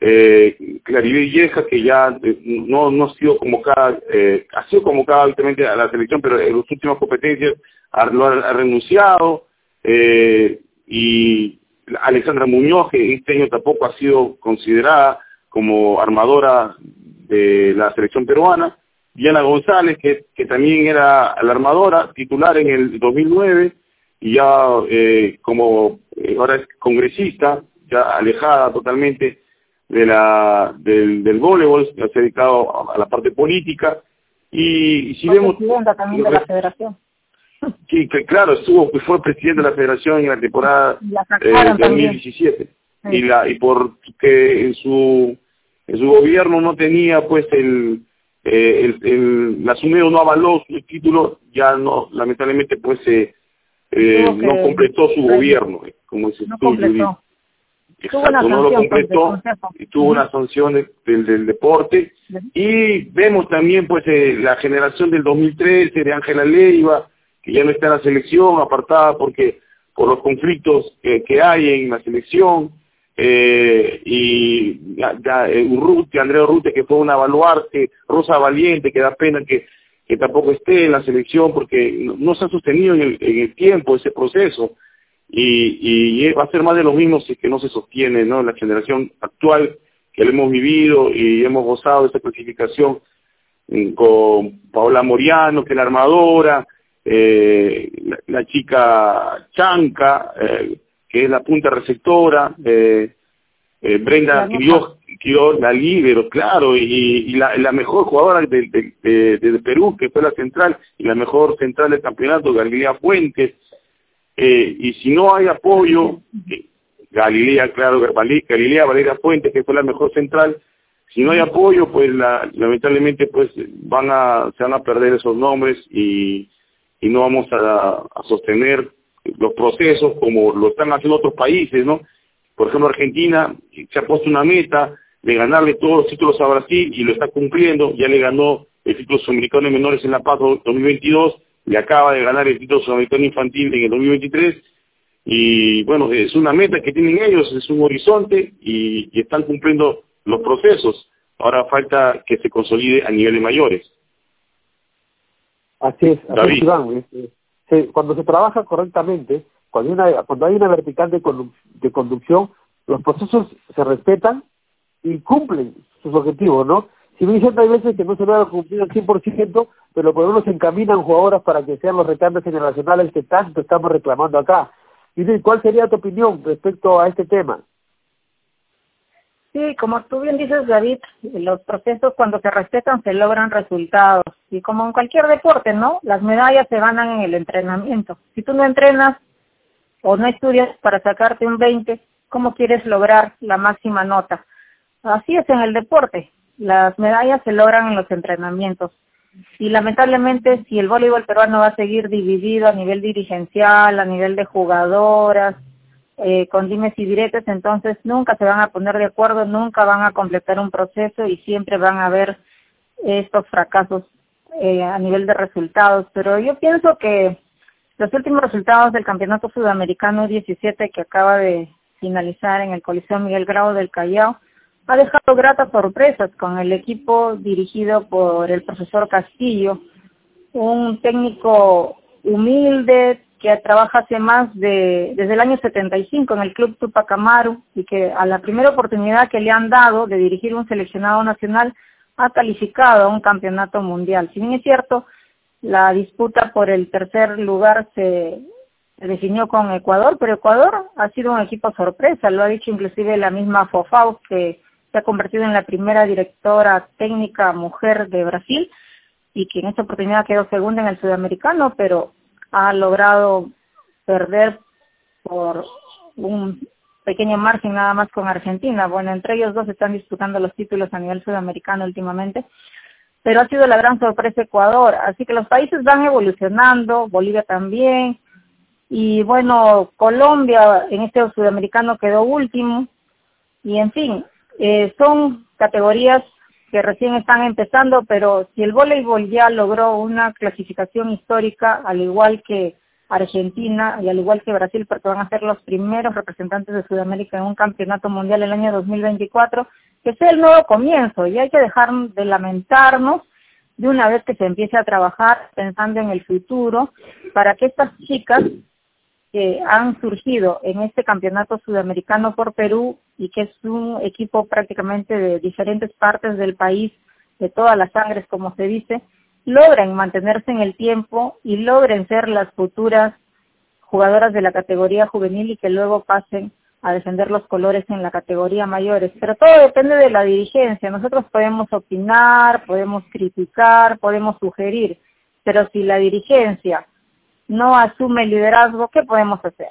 eh, Vieja, que ya eh, no, no ha sido convocada, eh, ha sido convocada habitualmente a la selección, pero en las últimas competencias ha, lo ha, renunciado, y Alexandra Muñoz, que este año tampoco ha sido considerada como armadora de la selección peruana, Diana González, que, que también era la armadora titular en el 2009 y ya eh, como eh, ahora es congresista, ya alejada totalmente de la del, del voleibol, se ha dedicado a, la parte política y, si vemos también de la federación. Sí, que claro, estuvo, fue presidente de la federación en la temporada eh, 2017. Y la y porque en su en su gobierno no tenía pues el eh, el, el, la SUMEO no avaló su título, ya no, lamentablemente pues eh, eh no completó su gobierno, eh, como dices no tú, completó. Exacto, no lo pues, completó y tuvo una sanción del, del deporte. Y vemos también pues eh, la generación del 2013 de Ángela Leiva, que ya no está en la selección, apartada porque por los conflictos que, hay en la selección, eh, y ya, ya Urruti, Andrea Urruti, que fue una baluarte, Rosa Valiente, que da pena que, que tampoco esté en la selección porque no, se ha sostenido en el, tiempo ese proceso y, y va a ser más de lo mismo si es que no se sostiene ¿no? la generación actual que lo hemos vivido y hemos gozado de esta clasificación mm, con Paola Moriano, que es la armadora, eh, la, chica Chanca, eh, que es la punta receptora, eh, eh Brenda Quiroz, la líder, claro, y, la, la, mejor jugadora de, de, de, Perú, que fue la central, y la mejor central del campeonato, Galilea Fuentes, eh, y si no hay apoyo, Galilea, claro, Galilea Valeria Fuentes, que fue la mejor central. Si no hay apoyo, pues lamentablemente pues van a, se van a perder esos nombres y, y no vamos a, a sostener los procesos como lo están haciendo otros países, ¿no? Por ejemplo, Argentina se ha puesto una meta de ganarle todos los títulos a Brasil y lo está cumpliendo, ya le ganó el título sudamericano de menores en La Paz 2022, le acaba de ganar el título sudamericano infantil en el 2023 y bueno, es una meta que tienen ellos, es un horizonte y, están cumpliendo los procesos. Ahora falta que se consolide a niveles mayores. Así es, así es cuando se trabaja correctamente, cuando hay una, cuando hay una vertical de, conducción, los procesos se respetan y cumplen sus objetivos, ¿no? Si bien hay veces que no se logra cumplir al 100%, pero por lo menos se encaminan jugadoras para que sean los recambios generacionales que tanto estamos reclamando acá. Y ¿cuál sería tu opinión respecto a este tema? Sí, como tú bien dices, David, los procesos cuando se respetan se logran resultados. Y como en cualquier deporte, ¿no? Las medallas se ganan en el entrenamiento. Si tú no entrenas o no estudias para sacarte un 20, ¿cómo quieres lograr la máxima nota? Así es en el deporte. Las medallas se logran en los entrenamientos. Y lamentablemente, si el voleibol peruano va a seguir dividido a nivel dirigencial, a nivel de jugadoras, eh, con dimes y diretes, entonces nunca se van a poner de acuerdo, nunca van a completar un proceso y siempre van a haber estos fracasos eh, a nivel de resultados. Pero yo pienso que los últimos resultados del Campeonato Sudamericano 17 que acaba de finalizar en el Coliseo Miguel Grau del Callao ha dejado gratas sorpresas con el equipo dirigido por el profesor Castillo, un técnico humilde que trabaja hace más de, desde el año 75 en el Club Tupac Amaru y que a la primera oportunidad que le han dado de dirigir un seleccionado nacional ha calificado a un campeonato mundial. Si bien es cierto, la disputa por el tercer lugar se, definió con Ecuador, pero Ecuador ha sido un equipo sorpresa, lo ha dicho inclusive la misma Fofau, que se ha convertido en la primera directora técnica mujer de Brasil y que en esta oportunidad quedó segunda en el sudamericano, pero ha logrado perder por un pequeño margen nada más con Argentina. Bueno, entre ellos dos están disputando los títulos a nivel sudamericano últimamente, pero ha sido la gran sorpresa Ecuador. Así que los países van evolucionando, Bolivia también, y bueno, Colombia en este sudamericano quedó último, y en fin, eh, son categorías que recién están empezando, pero si el voleibol ya logró una clasificación histórica, al igual que Argentina y al igual que Brasil, porque van a ser los primeros representantes de Sudamérica en un campeonato mundial el año 2024, que sea el nuevo comienzo. Y hay que dejar de lamentarnos de una vez que se empiece a trabajar pensando en el futuro para que estas chicas que han surgido en este campeonato sudamericano por Perú y que es un equipo prácticamente de diferentes partes del país, de todas las sangres, como se dice, logren mantenerse en el tiempo y logren ser las futuras jugadoras de la categoría juvenil y que luego pasen a defender los colores en la categoría mayores. Pero todo depende de la dirigencia. Nosotros podemos opinar, podemos criticar, podemos sugerir, pero si la dirigencia no asume el liderazgo, ¿qué podemos hacer?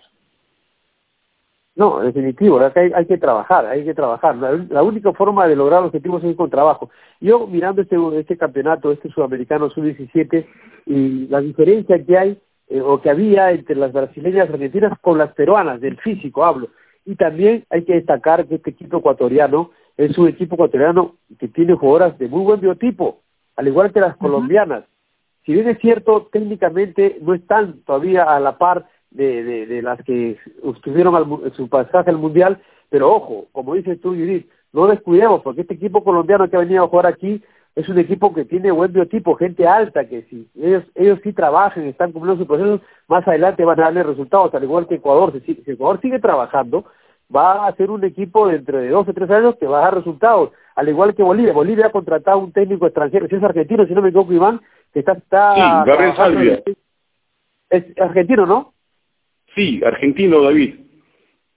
No, definitivo, hay, hay que trabajar, hay que trabajar. La, única forma de lograr los objetivos es con trabajo. Yo mirando este, este campeonato, este sudamericano sub-17, y la diferencia que hay eh, o que había entre las brasileñas argentinas con las peruanas, del físico hablo. Y también hay que destacar que este equipo ecuatoriano es un equipo ecuatoriano que tiene jugadoras de muy buen biotipo, al igual que las colombianas si bien es cierto, técnicamente no están todavía a la par de, las que estuvieron al, su pasaje al Mundial, pero ojo, como dices tú, Judith, no descuidemos, porque este equipo colombiano que ha venido a jugar aquí es un equipo que tiene buen biotipo, gente alta, que si ellos, ellos sí trabajan, están cumpliendo su proceso, más adelante van a darle resultados, al igual que Ecuador. Si Ecuador sigue trabajando, va a ser un equipo dentro de dos o tres años que va a dar resultados, al igual que Bolivia. Bolivia ha contratado un técnico extranjero, si es argentino, si no me equivoco, Iván, que está... está sí, Gabriel Salvia. Es argentino, ¿no? Sí, argentino, David.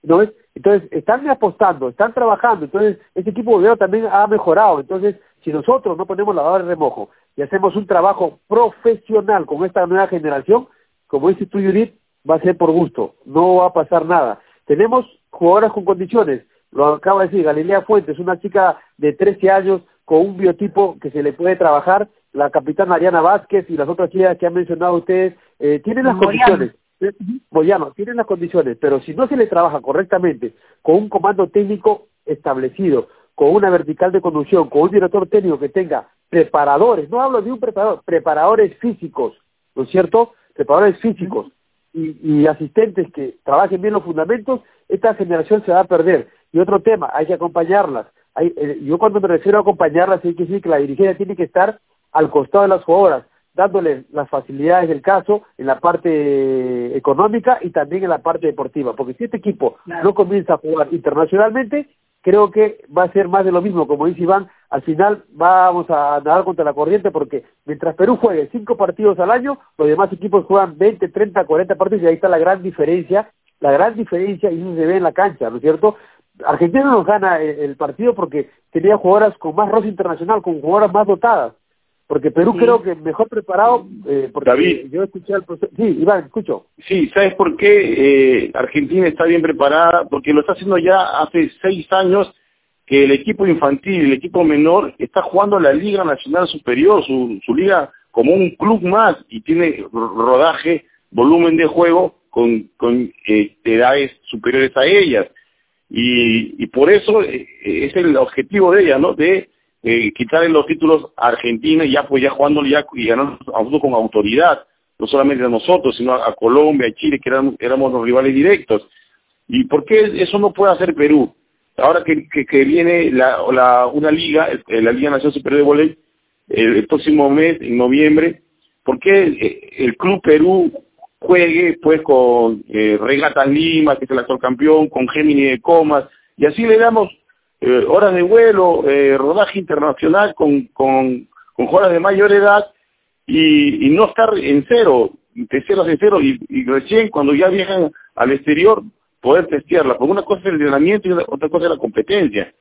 ¿No es? Entonces, están apostando, están trabajando, entonces ese equipo boliviano también ha mejorado. Entonces, si nosotros no ponemos la barra de remojo y hacemos un trabajo profesional con esta nueva generación, como dice tú, Judith, va a ser por gusto, no va a pasar nada. Tenemos jugadoras con condiciones, lo acaba de decir Galilea Fuentes, una chica de 13 años con un biotipo que se le puede trabajar, la capitana Ariana Vázquez y las otras chicas que han mencionado ustedes, eh, tienen las condiciones. Boyano, tienen las condiciones, pero si no se le trabaja correctamente, con un comando técnico establecido, con una vertical de conducción, con un director técnico que tenga preparadores, no hablo de un preparador, preparadores físicos, ¿no es cierto? Preparadores físicos y, asistentes que trabajen bien los fundamentos, esta generación se va a perder. Y otro tema, hay que acompañarlas. Eh, yo cuando me refiero a acompañarlas, hay que decir que la dirigencia tiene que estar al costado de las jugadoras, dándole las facilidades del caso en la parte económica y también en la parte deportiva, porque si este equipo no comienza a jugar internacionalmente, creo que va a ser más de lo mismo, como dice Iván, al final vamos a nadar contra la corriente porque mientras Perú juegue cinco partidos al año, los demás equipos juegan 20, 30, 40 partidos y ahí está la gran diferencia, la gran diferencia y eso se ve en la cancha, ¿no es cierto? Argentina nos gana el, partido porque tenía jugadoras con más roce internacional, con jugadoras más dotadas porque Perú creo que mejor preparado, eh, porque David, yo escuché al profesor. Sí, Iván, escucho. Sí, ¿sabes por qué eh, Argentina está bien preparada? Porque lo está haciendo ya hace seis años que el equipo infantil, el equipo menor, está jugando la Liga Nacional Superior, su, su liga como un club más y tiene rodaje, volumen de juego con, con eh, edades superiores a ellas. Y, y por eso eh, es el objetivo de ella, ¿no? De eh, quitarle los títulos a Argentina y ya pues ya jugando ya y ganando con autoridad, no solamente a nosotros, sino a, Colombia, a Chile, que éramos, los rivales directos. ¿Y por qué eso no puede hacer Perú? Ahora que, viene la, una liga, la Liga Nacional Superior de Voleibol, el, próximo mes, en noviembre, ¿por qué eh, el, Club Perú juegue pues con eh, Regatas Lima, que es el actual campeón, con Gemini de Comas, y así le damos eh, horas de vuelo, eh, rodaje internacional con, con, con jugadores de mayor edad y, y, no estar en cero, de cero a cero y, y recién cuando ya viajan al exterior poder testearla, porque una cosa es el entrenamiento y otra cosa es la competencia.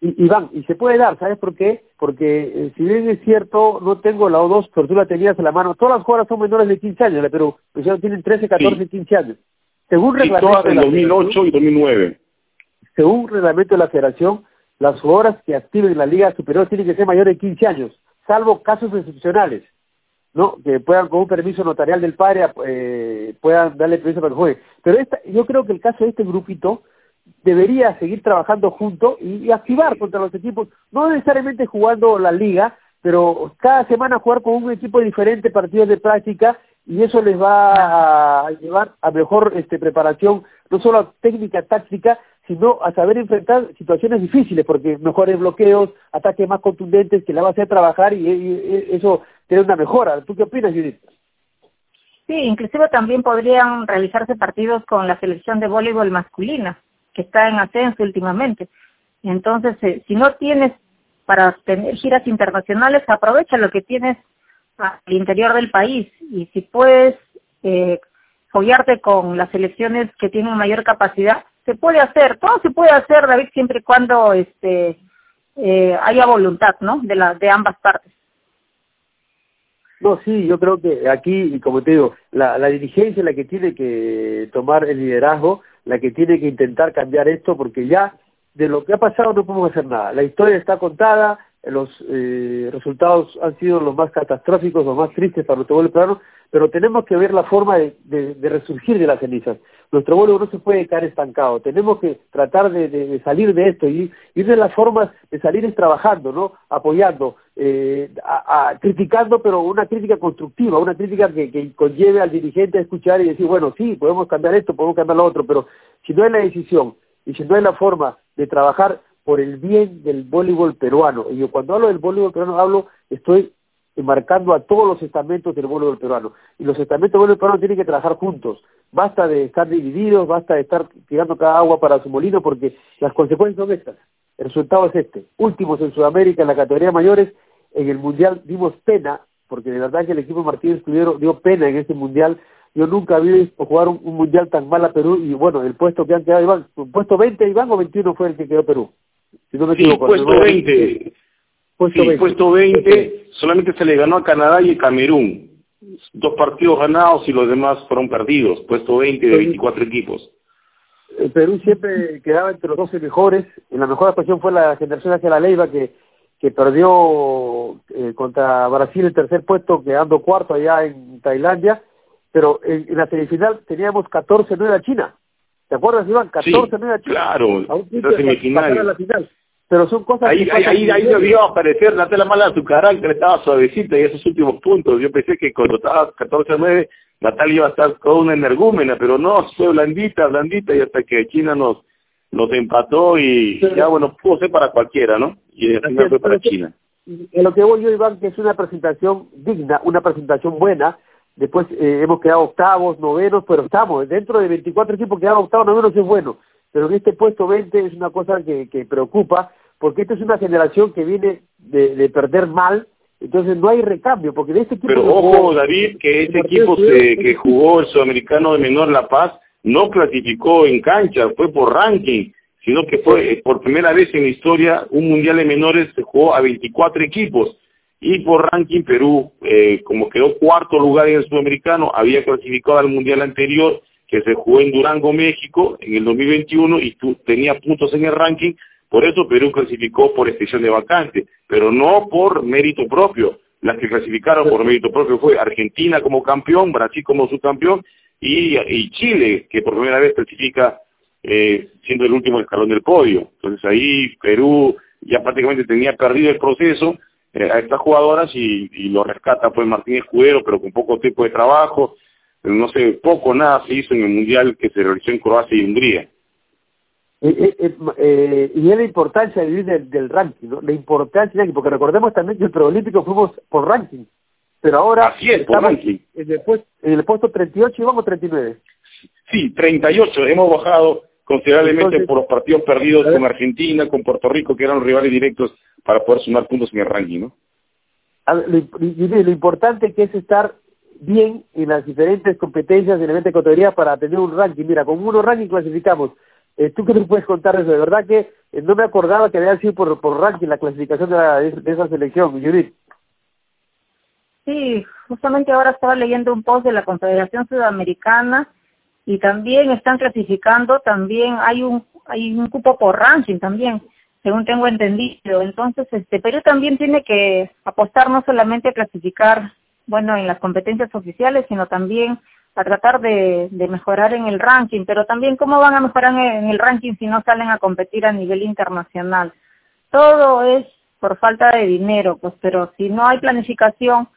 Iván, y se puede dar, ¿sabes por qué? Porque eh, si bien es cierto, no tengo la O2, pero tú la tenías en la mano, todas las jugadoras son menores de 15 años, pero ya tienen 13, 14, 15 años. Según sí, todas en 2008 y 2009 según reglamento de la federación, las jugadoras que activen la Liga Superior tienen que ser mayores de 15 años, salvo casos excepcionales, ¿no? Que puedan, con un permiso notarial del padre, eh, puedan darle permiso para que juegue. Pero esta, yo creo que el caso de este grupito debería seguir trabajando junto y, activar contra los equipos, no necesariamente jugando la liga, pero cada semana jugar con un equipo diferente, partidos de práctica, y eso les va a llevar a mejor este, preparación, no solo a técnica táctica, sino a saber enfrentar situaciones difíciles, porque mejores bloqueos, ataques más contundentes que la va a hacer trabajar y, eso tiene una mejora. ¿Tú qué opinas, Judith? Sí, inclusive también podrían realizarse partidos con la selección de voleibol masculina, que está en ascenso últimamente. Entonces, eh, si no tienes para tener giras internacionales, aprovecha lo que tienes al interior del país y si puedes eh, follarte con las selecciones que tienen mayor capacidad, se puede hacer, todo se puede hacer, David, siempre y cuando este, eh, haya voluntad, ¿no? De, la, de ambas partes. No, sí, yo creo que aquí, como te digo, la, la dirigencia es la que tiene que tomar el liderazgo, la que tiene que intentar cambiar esto, porque ya de lo que ha pasado no podemos hacer nada. La historia está contada, los eh, resultados han sido los más catastróficos, los más tristes para nuestro vuelo peruano, pero tenemos que ver la forma de, resurgir de las cenizas. Nuestro vuelo no se puede quedar estancado, tenemos que tratar de, salir de esto y ir de las formas de salir es trabajando, ¿no? apoyando, eh, criticando, pero una crítica constructiva, una crítica que, que conlleve al dirigente a escuchar y decir, bueno, sí, podemos cambiar esto, podemos cambiar lo otro, pero si no hay la decisión y si no hay la forma de trabajar por el bien del voleibol peruano. Y yo cuando hablo del voleibol peruano hablo, estoy marcando a todos los estamentos del voleibol peruano. Y los estamentos del voleibol peruano tienen que trabajar juntos. Basta de estar divididos, basta de estar tirando cada agua para su molino, porque las consecuencias son estas. El resultado es este. Últimos en Sudamérica en la categoría mayores, en el Mundial dimos pena, porque de verdad que el equipo Martínez Escudero dio pena en ese Mundial. Yo nunca vi visto jugar un, Mundial tan mal a Perú y bueno, el puesto que han quedado Iván, puesto 20 Iván o 21 fue el que quedó Perú. Si no me equivoco. puesto 20. Puesto, 20. puesto 20, solamente se le ganó a Canadá y a Camerún. Dos partidos ganados y los demás fueron perdidos. Puesto 20 de 24 equipos. el Perú siempre quedaba entre los 12 mejores. En la mejor actuación fue la generación hacia la Leiva que, que perdió eh, contra Brasil el tercer puesto, quedando cuarto allá en Tailandia. Pero en, la semifinal teníamos 14-9 a China. ¿Te acuerdas, Iván? 14-9 a China. Claro, la semifinal. La final. Pero son cosas ahí, ahí, ahí, ahí debió aparecer Natalia Mala su carácter, estaba suavecita y esos últimos puntos. Yo pensé que cuando estaba 14-9 Natalia iba a estar con una energúmena, pero no, fue blandita, blandita, y hasta que China nos nos empató y ya, bueno, pudo ser para cualquiera, ¿no? Y al final fue para China. En lo que voy yo, Iván, que es una presentación digna, una presentación buena, después eh, hemos quedado octavos, novenos, pero estamos, dentro de 24 equipos quedar octavos, novenos es bueno, pero en este puesto 20 es una cosa que, que preocupa, porque esta es una generación que viene de, de perder mal, entonces no hay recambio, porque de este equipo... Pero ojo, David, que este equipo se, que jugó el sudamericano de menor La Paz no clasificó en cancha, fue por ranking, sino que fue eh, por primera vez en la historia un mundial de menores se jugó a 24 equipos. Y por ranking Perú, eh, como quedó cuarto lugar en el sudamericano, había clasificado al mundial anterior que se jugó en Durango, México, en el 2021 y tenía puntos en el ranking, por eso Perú clasificó por excepción de vacante, pero no por mérito propio. Las que clasificaron por mérito propio fue Argentina como campeón, Brasil como subcampeón y, y Chile, que por primera vez clasifica eh, siendo el último escalón del podio. Entonces ahí Perú ya prácticamente tenía perdido el proceso eh, a estas jugadoras y, y, lo rescata pues Martín Escudero, pero con poco tiempo de trabajo. No sé, poco nada se hizo en el Mundial que se realizó en Croacia y Hungría. Eh, eh, eh, y es la importancia del, del ranking, ¿no? La importancia, porque recordemos también que el preolímpico fuimos por ranking, pero ahora Así es, por ranking. En el, puesto, en el puesto 38 y vamos 39. Sí, 38, hemos bajado considerablemente por los partidos perdidos con Argentina, con Puerto Rico, que eran rivales directos para poder sumar puntos en el ranking, ¿no? lo, lo importante que es estar bien en las diferentes competencias en el evento de categoría para tener un ranking. Mira, con uno ranking clasificamos eh, ¿Tú qué te puedes contar eso? De verdad que eh, no me acordaba que había sido por, ranking la clasificación de, de, esa selección, Judith. Sí, justamente ahora estaba leyendo un post de la Confederación Sudamericana y también están clasificando, también hay un hay un cupo por ranking también, según tengo entendido. Entonces, este Perú también tiene que apostar no solamente a clasificar, bueno, en las competencias oficiales, sino también a tratar de, mejorar en el ranking, pero también cómo van a mejorar en el ranking si no salen a competir a nivel internacional. Todo es por falta de dinero, pues, pero si no hay planificación,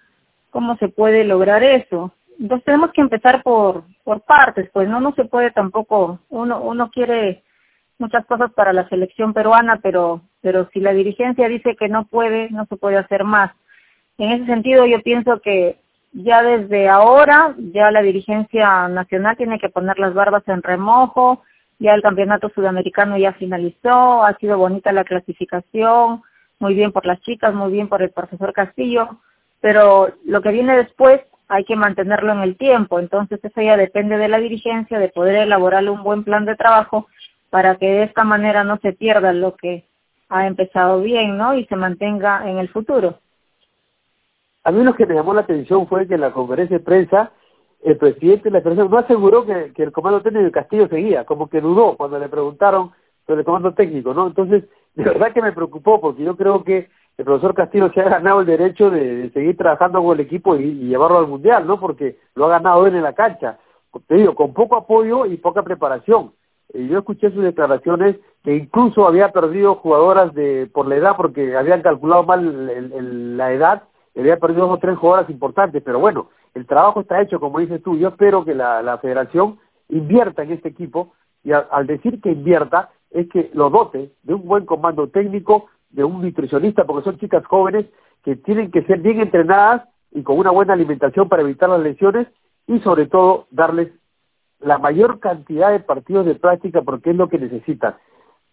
¿cómo se puede lograr eso? Entonces tenemos que empezar por, por partes, pues no, no se puede tampoco, uno, uno quiere muchas cosas para la selección peruana, pero, pero si la dirigencia dice que no puede, no se puede hacer más. En ese sentido yo pienso que ya desde ahora, ya la dirigencia nacional tiene que poner las barbas en remojo, ya el campeonato sudamericano ya finalizó, ha sido bonita la clasificación, muy bien por las chicas, muy bien por el profesor Castillo, pero lo que viene después hay que mantenerlo en el tiempo, entonces eso ya depende de la dirigencia, de poder elaborar un buen plan de trabajo para que de esta manera no se pierda lo que ha empezado bien, ¿no? Y se mantenga en el futuro. A mí lo que me llamó la atención fue que en la conferencia de prensa el presidente de la federación no aseguró que, el comando técnico de Castillo seguía, como que dudó cuando le preguntaron sobre el comando técnico, ¿no? Entonces, de verdad que me preocupó porque yo creo que el profesor Castillo se ha ganado el derecho de, seguir trabajando con el equipo y, llevarlo al mundial, ¿no? Porque lo ha ganado él en la cancha. Te digo, con poco apoyo y poca preparación. Eh, yo escuché sus declaraciones que incluso había perdido jugadoras de por la edad porque habían calculado mal la edad había perdido dos o tres jugadoras importantes, pero bueno, el trabajo está hecho, como dices tú. Yo espero que la, federación invierta en este equipo y al decir que invierta es que lo dote de un buen comando técnico, de un nutricionista, porque son chicas jóvenes que tienen que ser bien entrenadas y con una buena alimentación para evitar las lesiones y sobre todo darles la mayor cantidad de partidos de práctica porque es lo que necesitan.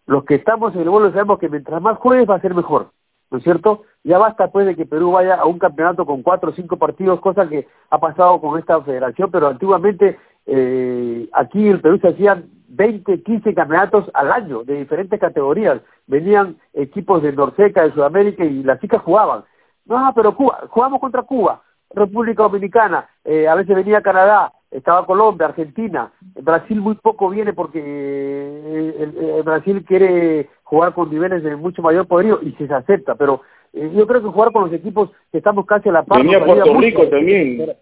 Los que estamos en el vuelo sabemos que mientras más juegues va a ser mejor. ¿no es cierto? Ya basta pues de que Perú vaya a un campeonato con cuatro o cinco partidos, cosa que ha pasado con esta federación, pero antiguamente eh, aquí en Perú se hacían 20, 15 campeonatos al año de diferentes categorías. Venían equipos de Norseca, de Sudamérica y las chicas jugaban. No, pero Cuba, jugamos contra Cuba, República Dominicana, eh, a veces venía Canadá, estaba Colombia, Argentina, Brasil muy poco viene porque eh, Brasil quiere jugar con niveles de mucho mayor poderío y se acepta, pero yo creo que jugar con los equipos que estamos casi a la par. Venía Puerto Rico también.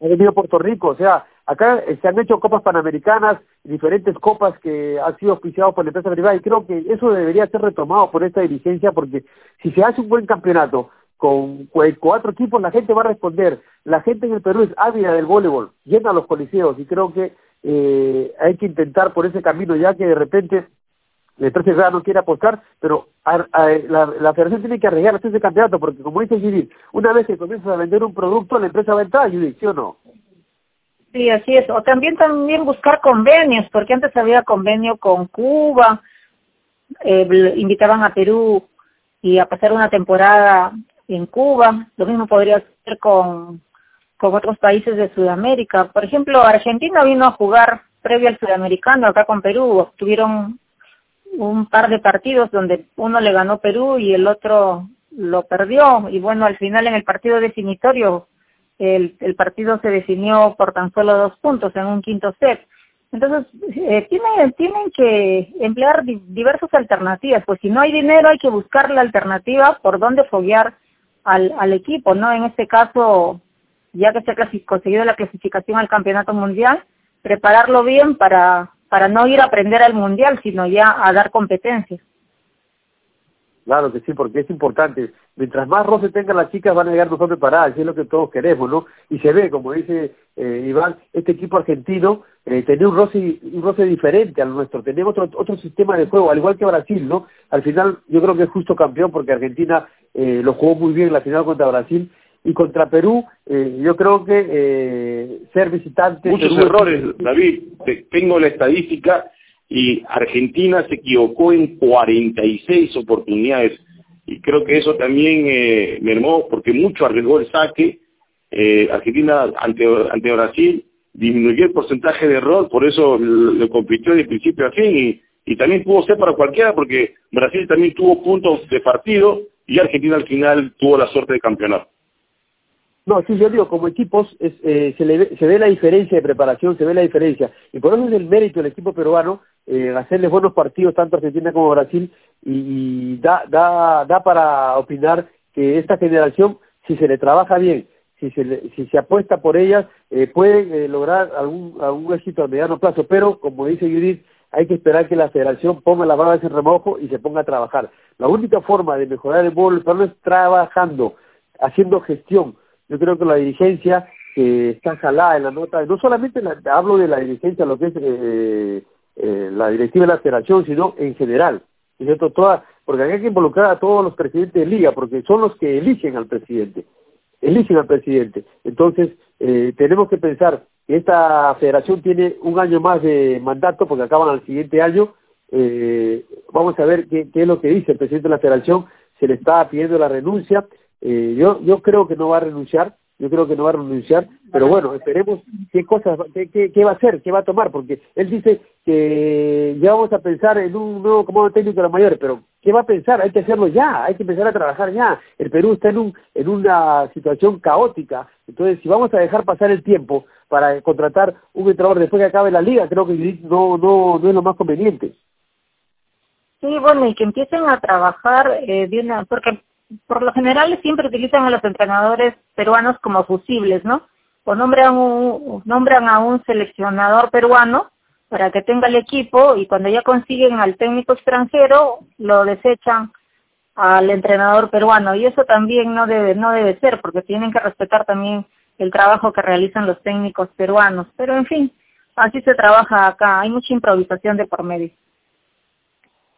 Ha venido Puerto Rico, o sea, acá eh, se han hecho copas panamericanas, diferentes copas que han sido auspiciados por la empresa privada y creo que eso debería ser retomado por esta dirigencia porque si se hace un buen campeonato con cuatro equipos la gente va a responder. La gente en el Perú es ávida del voleibol, llena los coliseos y creo que eh, hay que intentar por ese camino ya que de repente la empresa no quiere apostar, pero la, federación tiene que arreglar ese campeonato porque como dice Judith, una vez que comienzas a vender un producto la empresa va a entrar, Judith, ¿sí o no? Sí, así es. O también también buscar convenios, porque antes había convenio con Cuba, eh, invitaban a Perú y a pasar una temporada en Cuba, lo mismo podría ser con, con otros países de Sudamérica. Por ejemplo, Argentina vino a jugar previo al sudamericano acá con Perú, tuvieron un par de partidos donde uno le ganó Perú y el otro lo perdió y bueno, al final en el partido definitorio el, el partido se definió por tan solo dos puntos en un quinto set. Entonces, eh, tienen, tienen que emplear diversas alternativas, pues si no hay dinero hay que buscar la alternativa por dónde foguear al, al equipo, ¿no? En este caso, ya que se ha conseguido la clasificación al campeonato mundial, prepararlo bien para, para no ir a aprender al mundial, sino ya a dar competencias. Claro que sí, porque es importante. Mientras más roce tengan las chicas, van a llegar mejor preparadas, y es lo que todos queremos, ¿no? Y se ve, como dice eh, Iván, este equipo argentino eh, tenía un roce, un roce diferente al nuestro, tenemos otro, otro sistema de juego, al igual que Brasil, ¿no? Al final, yo creo que es justo campeón, porque Argentina eh, lo jugó muy bien en la final contra Brasil, y contra Perú, eh, yo creo que eh, ser visitante... Muchos errores, David. Tengo la estadística y Argentina se equivocó en 46 oportunidades y creo que eso también eh, mermó porque mucho arriesgó el saque. Eh, Argentina ante, ante Brasil disminuyó el porcentaje de error, por eso lo compitió de principio a fin y, y también pudo ser para cualquiera porque Brasil también tuvo puntos de partido y Argentina al final tuvo la suerte de campeonato. No, sí, yo digo, como equipos eh, se, ve, la diferencia de preparación, se ve la diferencia. Y por eso es el mérito del equipo peruano eh, hacerles buenos partidos tanto Argentina como Brasil y, da, para opinar que esta generación, si se le trabaja bien, si se, apuesta por ellas, eh, pueden eh, lograr algún, éxito a mediano plazo. Pero, como dice Judith, hay que esperar que la federación ponga las barbas en remojo y se ponga a trabajar. La única forma de mejorar el bolo es trabajando, haciendo gestión, yo creo que la dirigencia que está jalada en la nota, no solamente hablo de la dirigencia, lo que es eh, eh, la directiva de la federación, sino en general, ¿cierto? Toda, porque hay que involucrar a todos los presidentes de liga, porque son los que eligen al presidente, eligen al presidente. Entonces, eh, tenemos que pensar que esta federación tiene un año más de mandato, porque acaban al siguiente año, eh, vamos a ver qué es lo que dice el presidente de la federación, se le está pidiendo la renuncia, eh, yo, yo creo que no va a renunciar, yo creo que no va a renunciar, pero bueno, esperemos qué cosas, qué, qué, va a hacer, qué va a tomar, porque él dice que ya vamos a pensar en un nuevo comando técnico de la mayores, pero ¿qué va a pensar? Hay que hacerlo ya, hay que empezar a trabajar ya. El Perú está en, un, en una situación caótica, entonces si vamos a dejar pasar el tiempo para contratar un entrenador después que acabe la liga, creo que no, no, no es lo más conveniente. Sí, bueno, y que empiecen a trabajar eh, bien, porque por lo general siempre utilizan a los entrenadores peruanos como fusibles, ¿no? O nombran, a un seleccionador peruano para que tenga el equipo y cuando ya consiguen al técnico extranjero lo desechan al entrenador peruano. Y eso también no debe no debe ser porque tienen que respetar también el trabajo que realizan los técnicos peruanos. Pero en fin así se trabaja acá. Hay mucha improvisación de por medio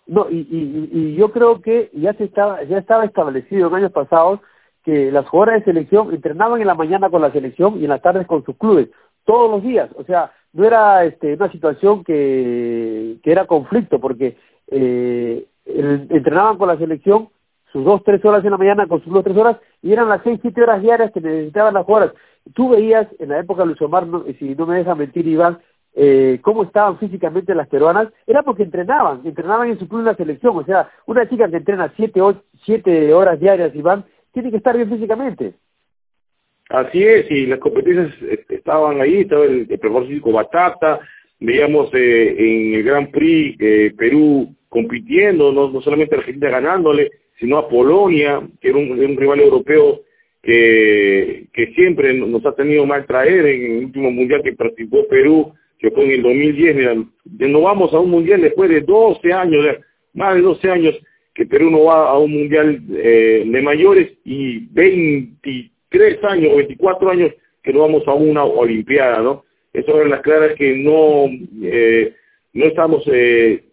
no, y, y, y yo creo que ya se estaba, ya estaba establecido en años pasados que las jugadoras de selección entrenaban en la mañana con la selección y en las tardes con sus clubes, todos los días. O sea, no era este, una situación que, que era conflicto, porque eh, entrenaban con la selección sus dos, tres horas en la mañana con sus dos, tres horas, y eran las seis, siete horas diarias que necesitaban las jugadoras. Tú veías en la época de Luis Omar, si no me deja mentir Iván, eh, cómo estaban físicamente las peruanas, era porque entrenaban, entrenaban en su club en la selección. O sea, una chica que entrena siete, siete horas diarias, y van, tiene que estar bien físicamente. Así es, y las competencias estaban ahí, estaba el, el profesor Batata, veíamos eh, en el Grand Prix Perú compitiendo, no, no solamente Argentina ganándole, sino a Polonia, que era un, rival europeo que, que siempre nos ha tenido mal traer en el último mundial que participó Perú, que fue en el 2010. Mira, no vamos a un mundial después de 12 años, más de 12 años que Perú no va a un mundial eh, de mayores y 23 años o 24 años que no vamos a una olimpiada, ¿no? Eso es las claras que no, eh, no estamos eh,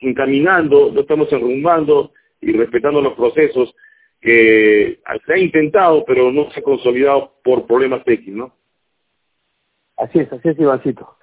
encaminando, no estamos enrumbando y respetando los procesos que se ha intentado, pero no se ha consolidado por problemas técnicos. Así es, así es, Ivancito.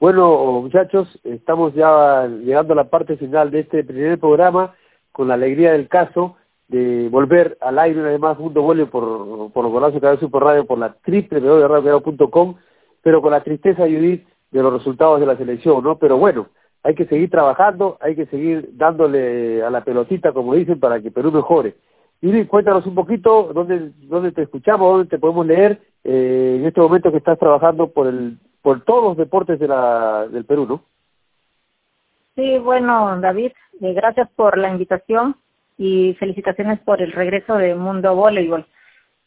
Bueno, muchachos, estamos ya llegando a la parte final de este primer programa con la alegría del caso de volver al aire además Mundo Vuelve por, por Golazo Canal Super Radio por la triple de pero con la tristeza, Judith, de los resultados de la selección, ¿no? Pero bueno, hay que seguir trabajando, hay que seguir dándole a la pelotita, como dicen, para que Perú mejore. Judith, cuéntanos un poquito dónde, dónde te escuchamos, dónde te podemos leer eh, en este momento que estás trabajando por el por todos los deportes del Perú, ¿no? Sí, bueno, David, eh, gracias por la invitación y felicitaciones por el regreso de Mundo Voleibol.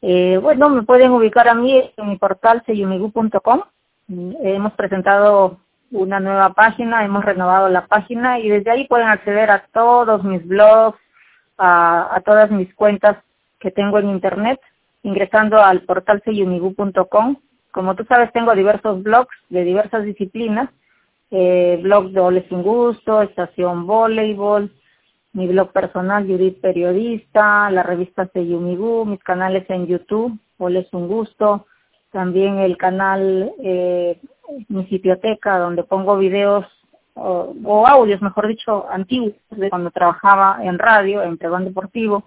Eh, bueno, me pueden ubicar a mí en mi portal seyumigu.com. Hemos presentado una nueva página, hemos renovado la página y desde ahí pueden acceder a todos mis blogs, a todas mis cuentas que tengo en internet, ingresando al portal seyumigu.com. Como tú sabes, tengo diversos blogs de diversas disciplinas, eh, blog de Ole Sin Gusto, Estación Voleibol, mi blog personal Judith Periodista, la revista Seyumigu, mis canales en YouTube, Ole es un gusto, también el canal eh, mi sitioteca donde pongo videos o, audios, mejor dicho, antiguos de cuando trabajaba en radio, en Pregón Deportivo,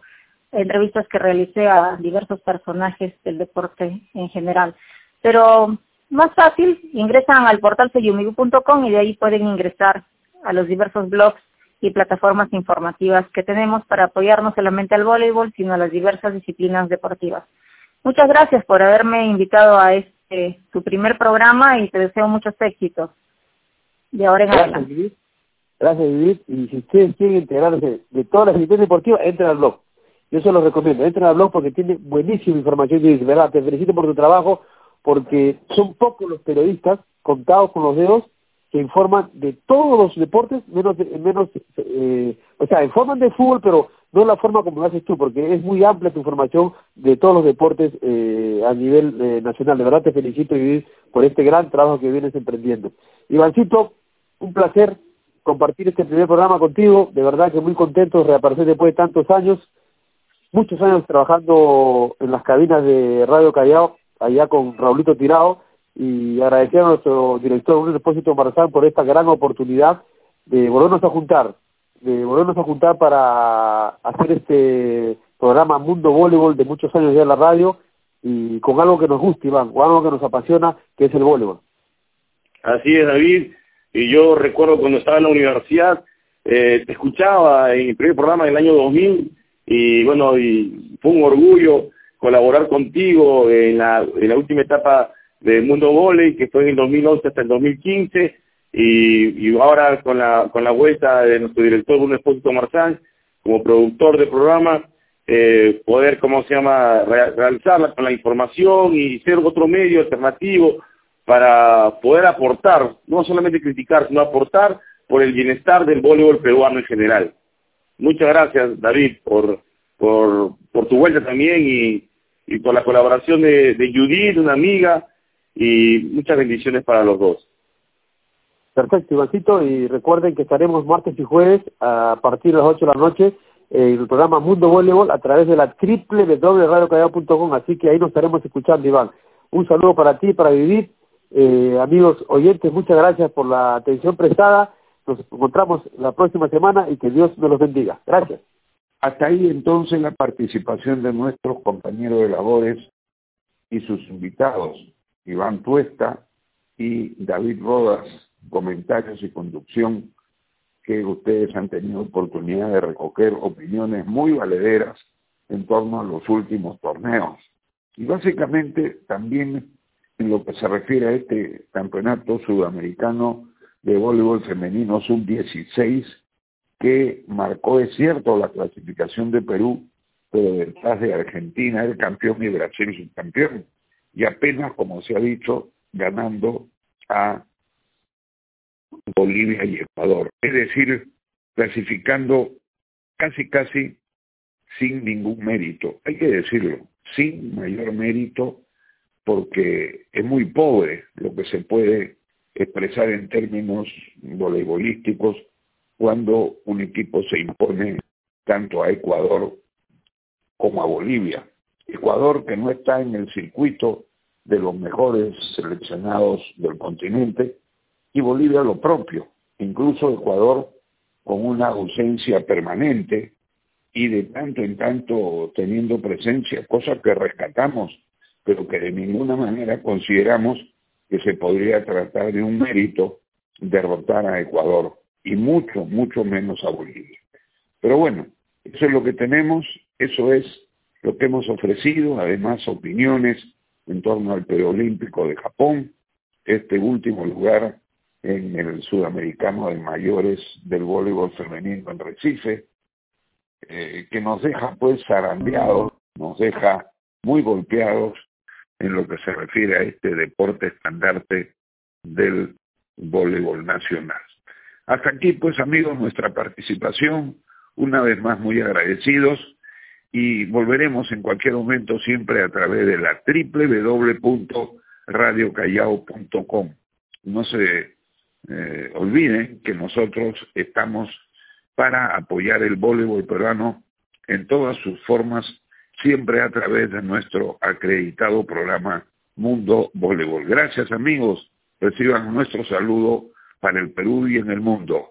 entrevistas que realicé a diversos personajes del deporte en general. Pero más fácil, ingresan al portal seyumigu.com y de ahí pueden ingresar a los diversos blogs y plataformas informativas que tenemos para apoyar no solamente al voleibol, sino a las diversas disciplinas deportivas. Muchas gracias por haberme invitado a este tu primer programa y te deseo muchos éxitos de ahora en gracias, adelante. Gracias, Vivir. Y si ustedes quieren enterarse de todas las disciplinas deportivas, entren al blog. Yo se los recomiendo. Entren al blog porque tiene buenísima información. Y verdad, te felicito por tu trabajo porque son pocos los periodistas contados con los dedos que informan de todos los deportes, menos, menos eh, o sea, informan de fútbol, pero no la forma como lo haces tú, porque es muy amplia tu información de todos los deportes eh, a nivel eh, nacional. De verdad te felicito, Vivir, por este gran trabajo que vienes emprendiendo. Ivancito, un placer compartir este primer programa contigo. De verdad que muy contento de reaparecer después de tantos años, muchos años trabajando en las cabinas de Radio Callao, allá con Raulito Tirado y agradecer a nuestro director un Depósito Marzán por esta gran oportunidad de volvernos a juntar, de volvernos a juntar para hacer este programa Mundo Voleibol de muchos años ya en la radio y con algo que nos gusta, Iván, o algo que nos apasiona, que es el voleibol. Así es, David. Y yo recuerdo cuando estaba en la universidad, eh, te escuchaba en el primer programa del año 2000 y bueno, y fue un orgullo colaborar contigo en la, última etapa del Mundo Voley, que fue en el 2011 hasta el 2015, y, ahora con la, con la vuelta de nuestro director Bruno Espósito Marzán, como productor del programa, eh, poder, ¿cómo se llama?, realizarla con la información y ser otro medio alternativo para poder aportar, no solamente criticar, sino aportar por el bienestar del voleibol peruano en general. Muchas gracias, David, por, por, tu vuelta también y, y por la colaboración de, de Judith, una amiga, y muchas bendiciones para los dos. Perfecto, Ivancito, y recuerden que estaremos martes y jueves a partir de las 8 de la noche en el programa Mundo Voleibol a través de la www.radiocallao.com, así que ahí nos estaremos escuchando, Iván. Un saludo para ti, para vivir. Eh, amigos oyentes, muchas gracias por la atención prestada. Nos encontramos la próxima semana y que Dios nos los bendiga. Gracias. Hasta ahí entonces la participación de nuestros compañeros de labores y sus invitados. Iván Tuesta y David Rodas, comentarios y conducción que ustedes han tenido oportunidad de recoger opiniones muy valederas en torno a los últimos torneos Y básicamente también en lo que se refiere a este campeonato sudamericano de voleibol femenino sub-16, que marcó, es cierto, la clasificación de Perú, pero detrás de Argentina el campeón y Brasil subcampeón. Y apenas, como se ha dicho, ganando a Bolivia y Ecuador. Es decir, clasificando casi, casi sin ningún mérito. Hay que decirlo, sin mayor mérito, porque es muy pobre lo que se puede expresar en términos voleibolísticos cuando un equipo se impone tanto a Ecuador como a Bolivia. Ecuador que no está en el circuito de los mejores seleccionados del continente y Bolivia lo propio, incluso Ecuador con una ausencia permanente y de tanto en tanto teniendo presencia, cosa que rescatamos, pero que de ninguna manera consideramos que se podría tratar de un mérito derrotar a Ecuador y mucho, mucho menos a Bolivia. Pero bueno, eso es lo que tenemos, eso es lo que hemos ofrecido, además opiniones en torno al preolímpico de Japón, este último lugar en el sudamericano de mayores del voleibol femenino en Recife, eh, que nos deja pues zarandeados, nos deja muy golpeados en lo que se refiere a este deporte estandarte del voleibol nacional. Hasta aquí pues amigos nuestra participación, una vez más muy agradecidos y volveremos en cualquier momento siempre a través de la www.radiocallao.com. No se eh, olviden que nosotros estamos para apoyar el voleibol peruano en todas sus formas, siempre a través de nuestro acreditado programa Mundo Voleibol. Gracias amigos, reciban nuestro saludo para el Perú y en el mundo.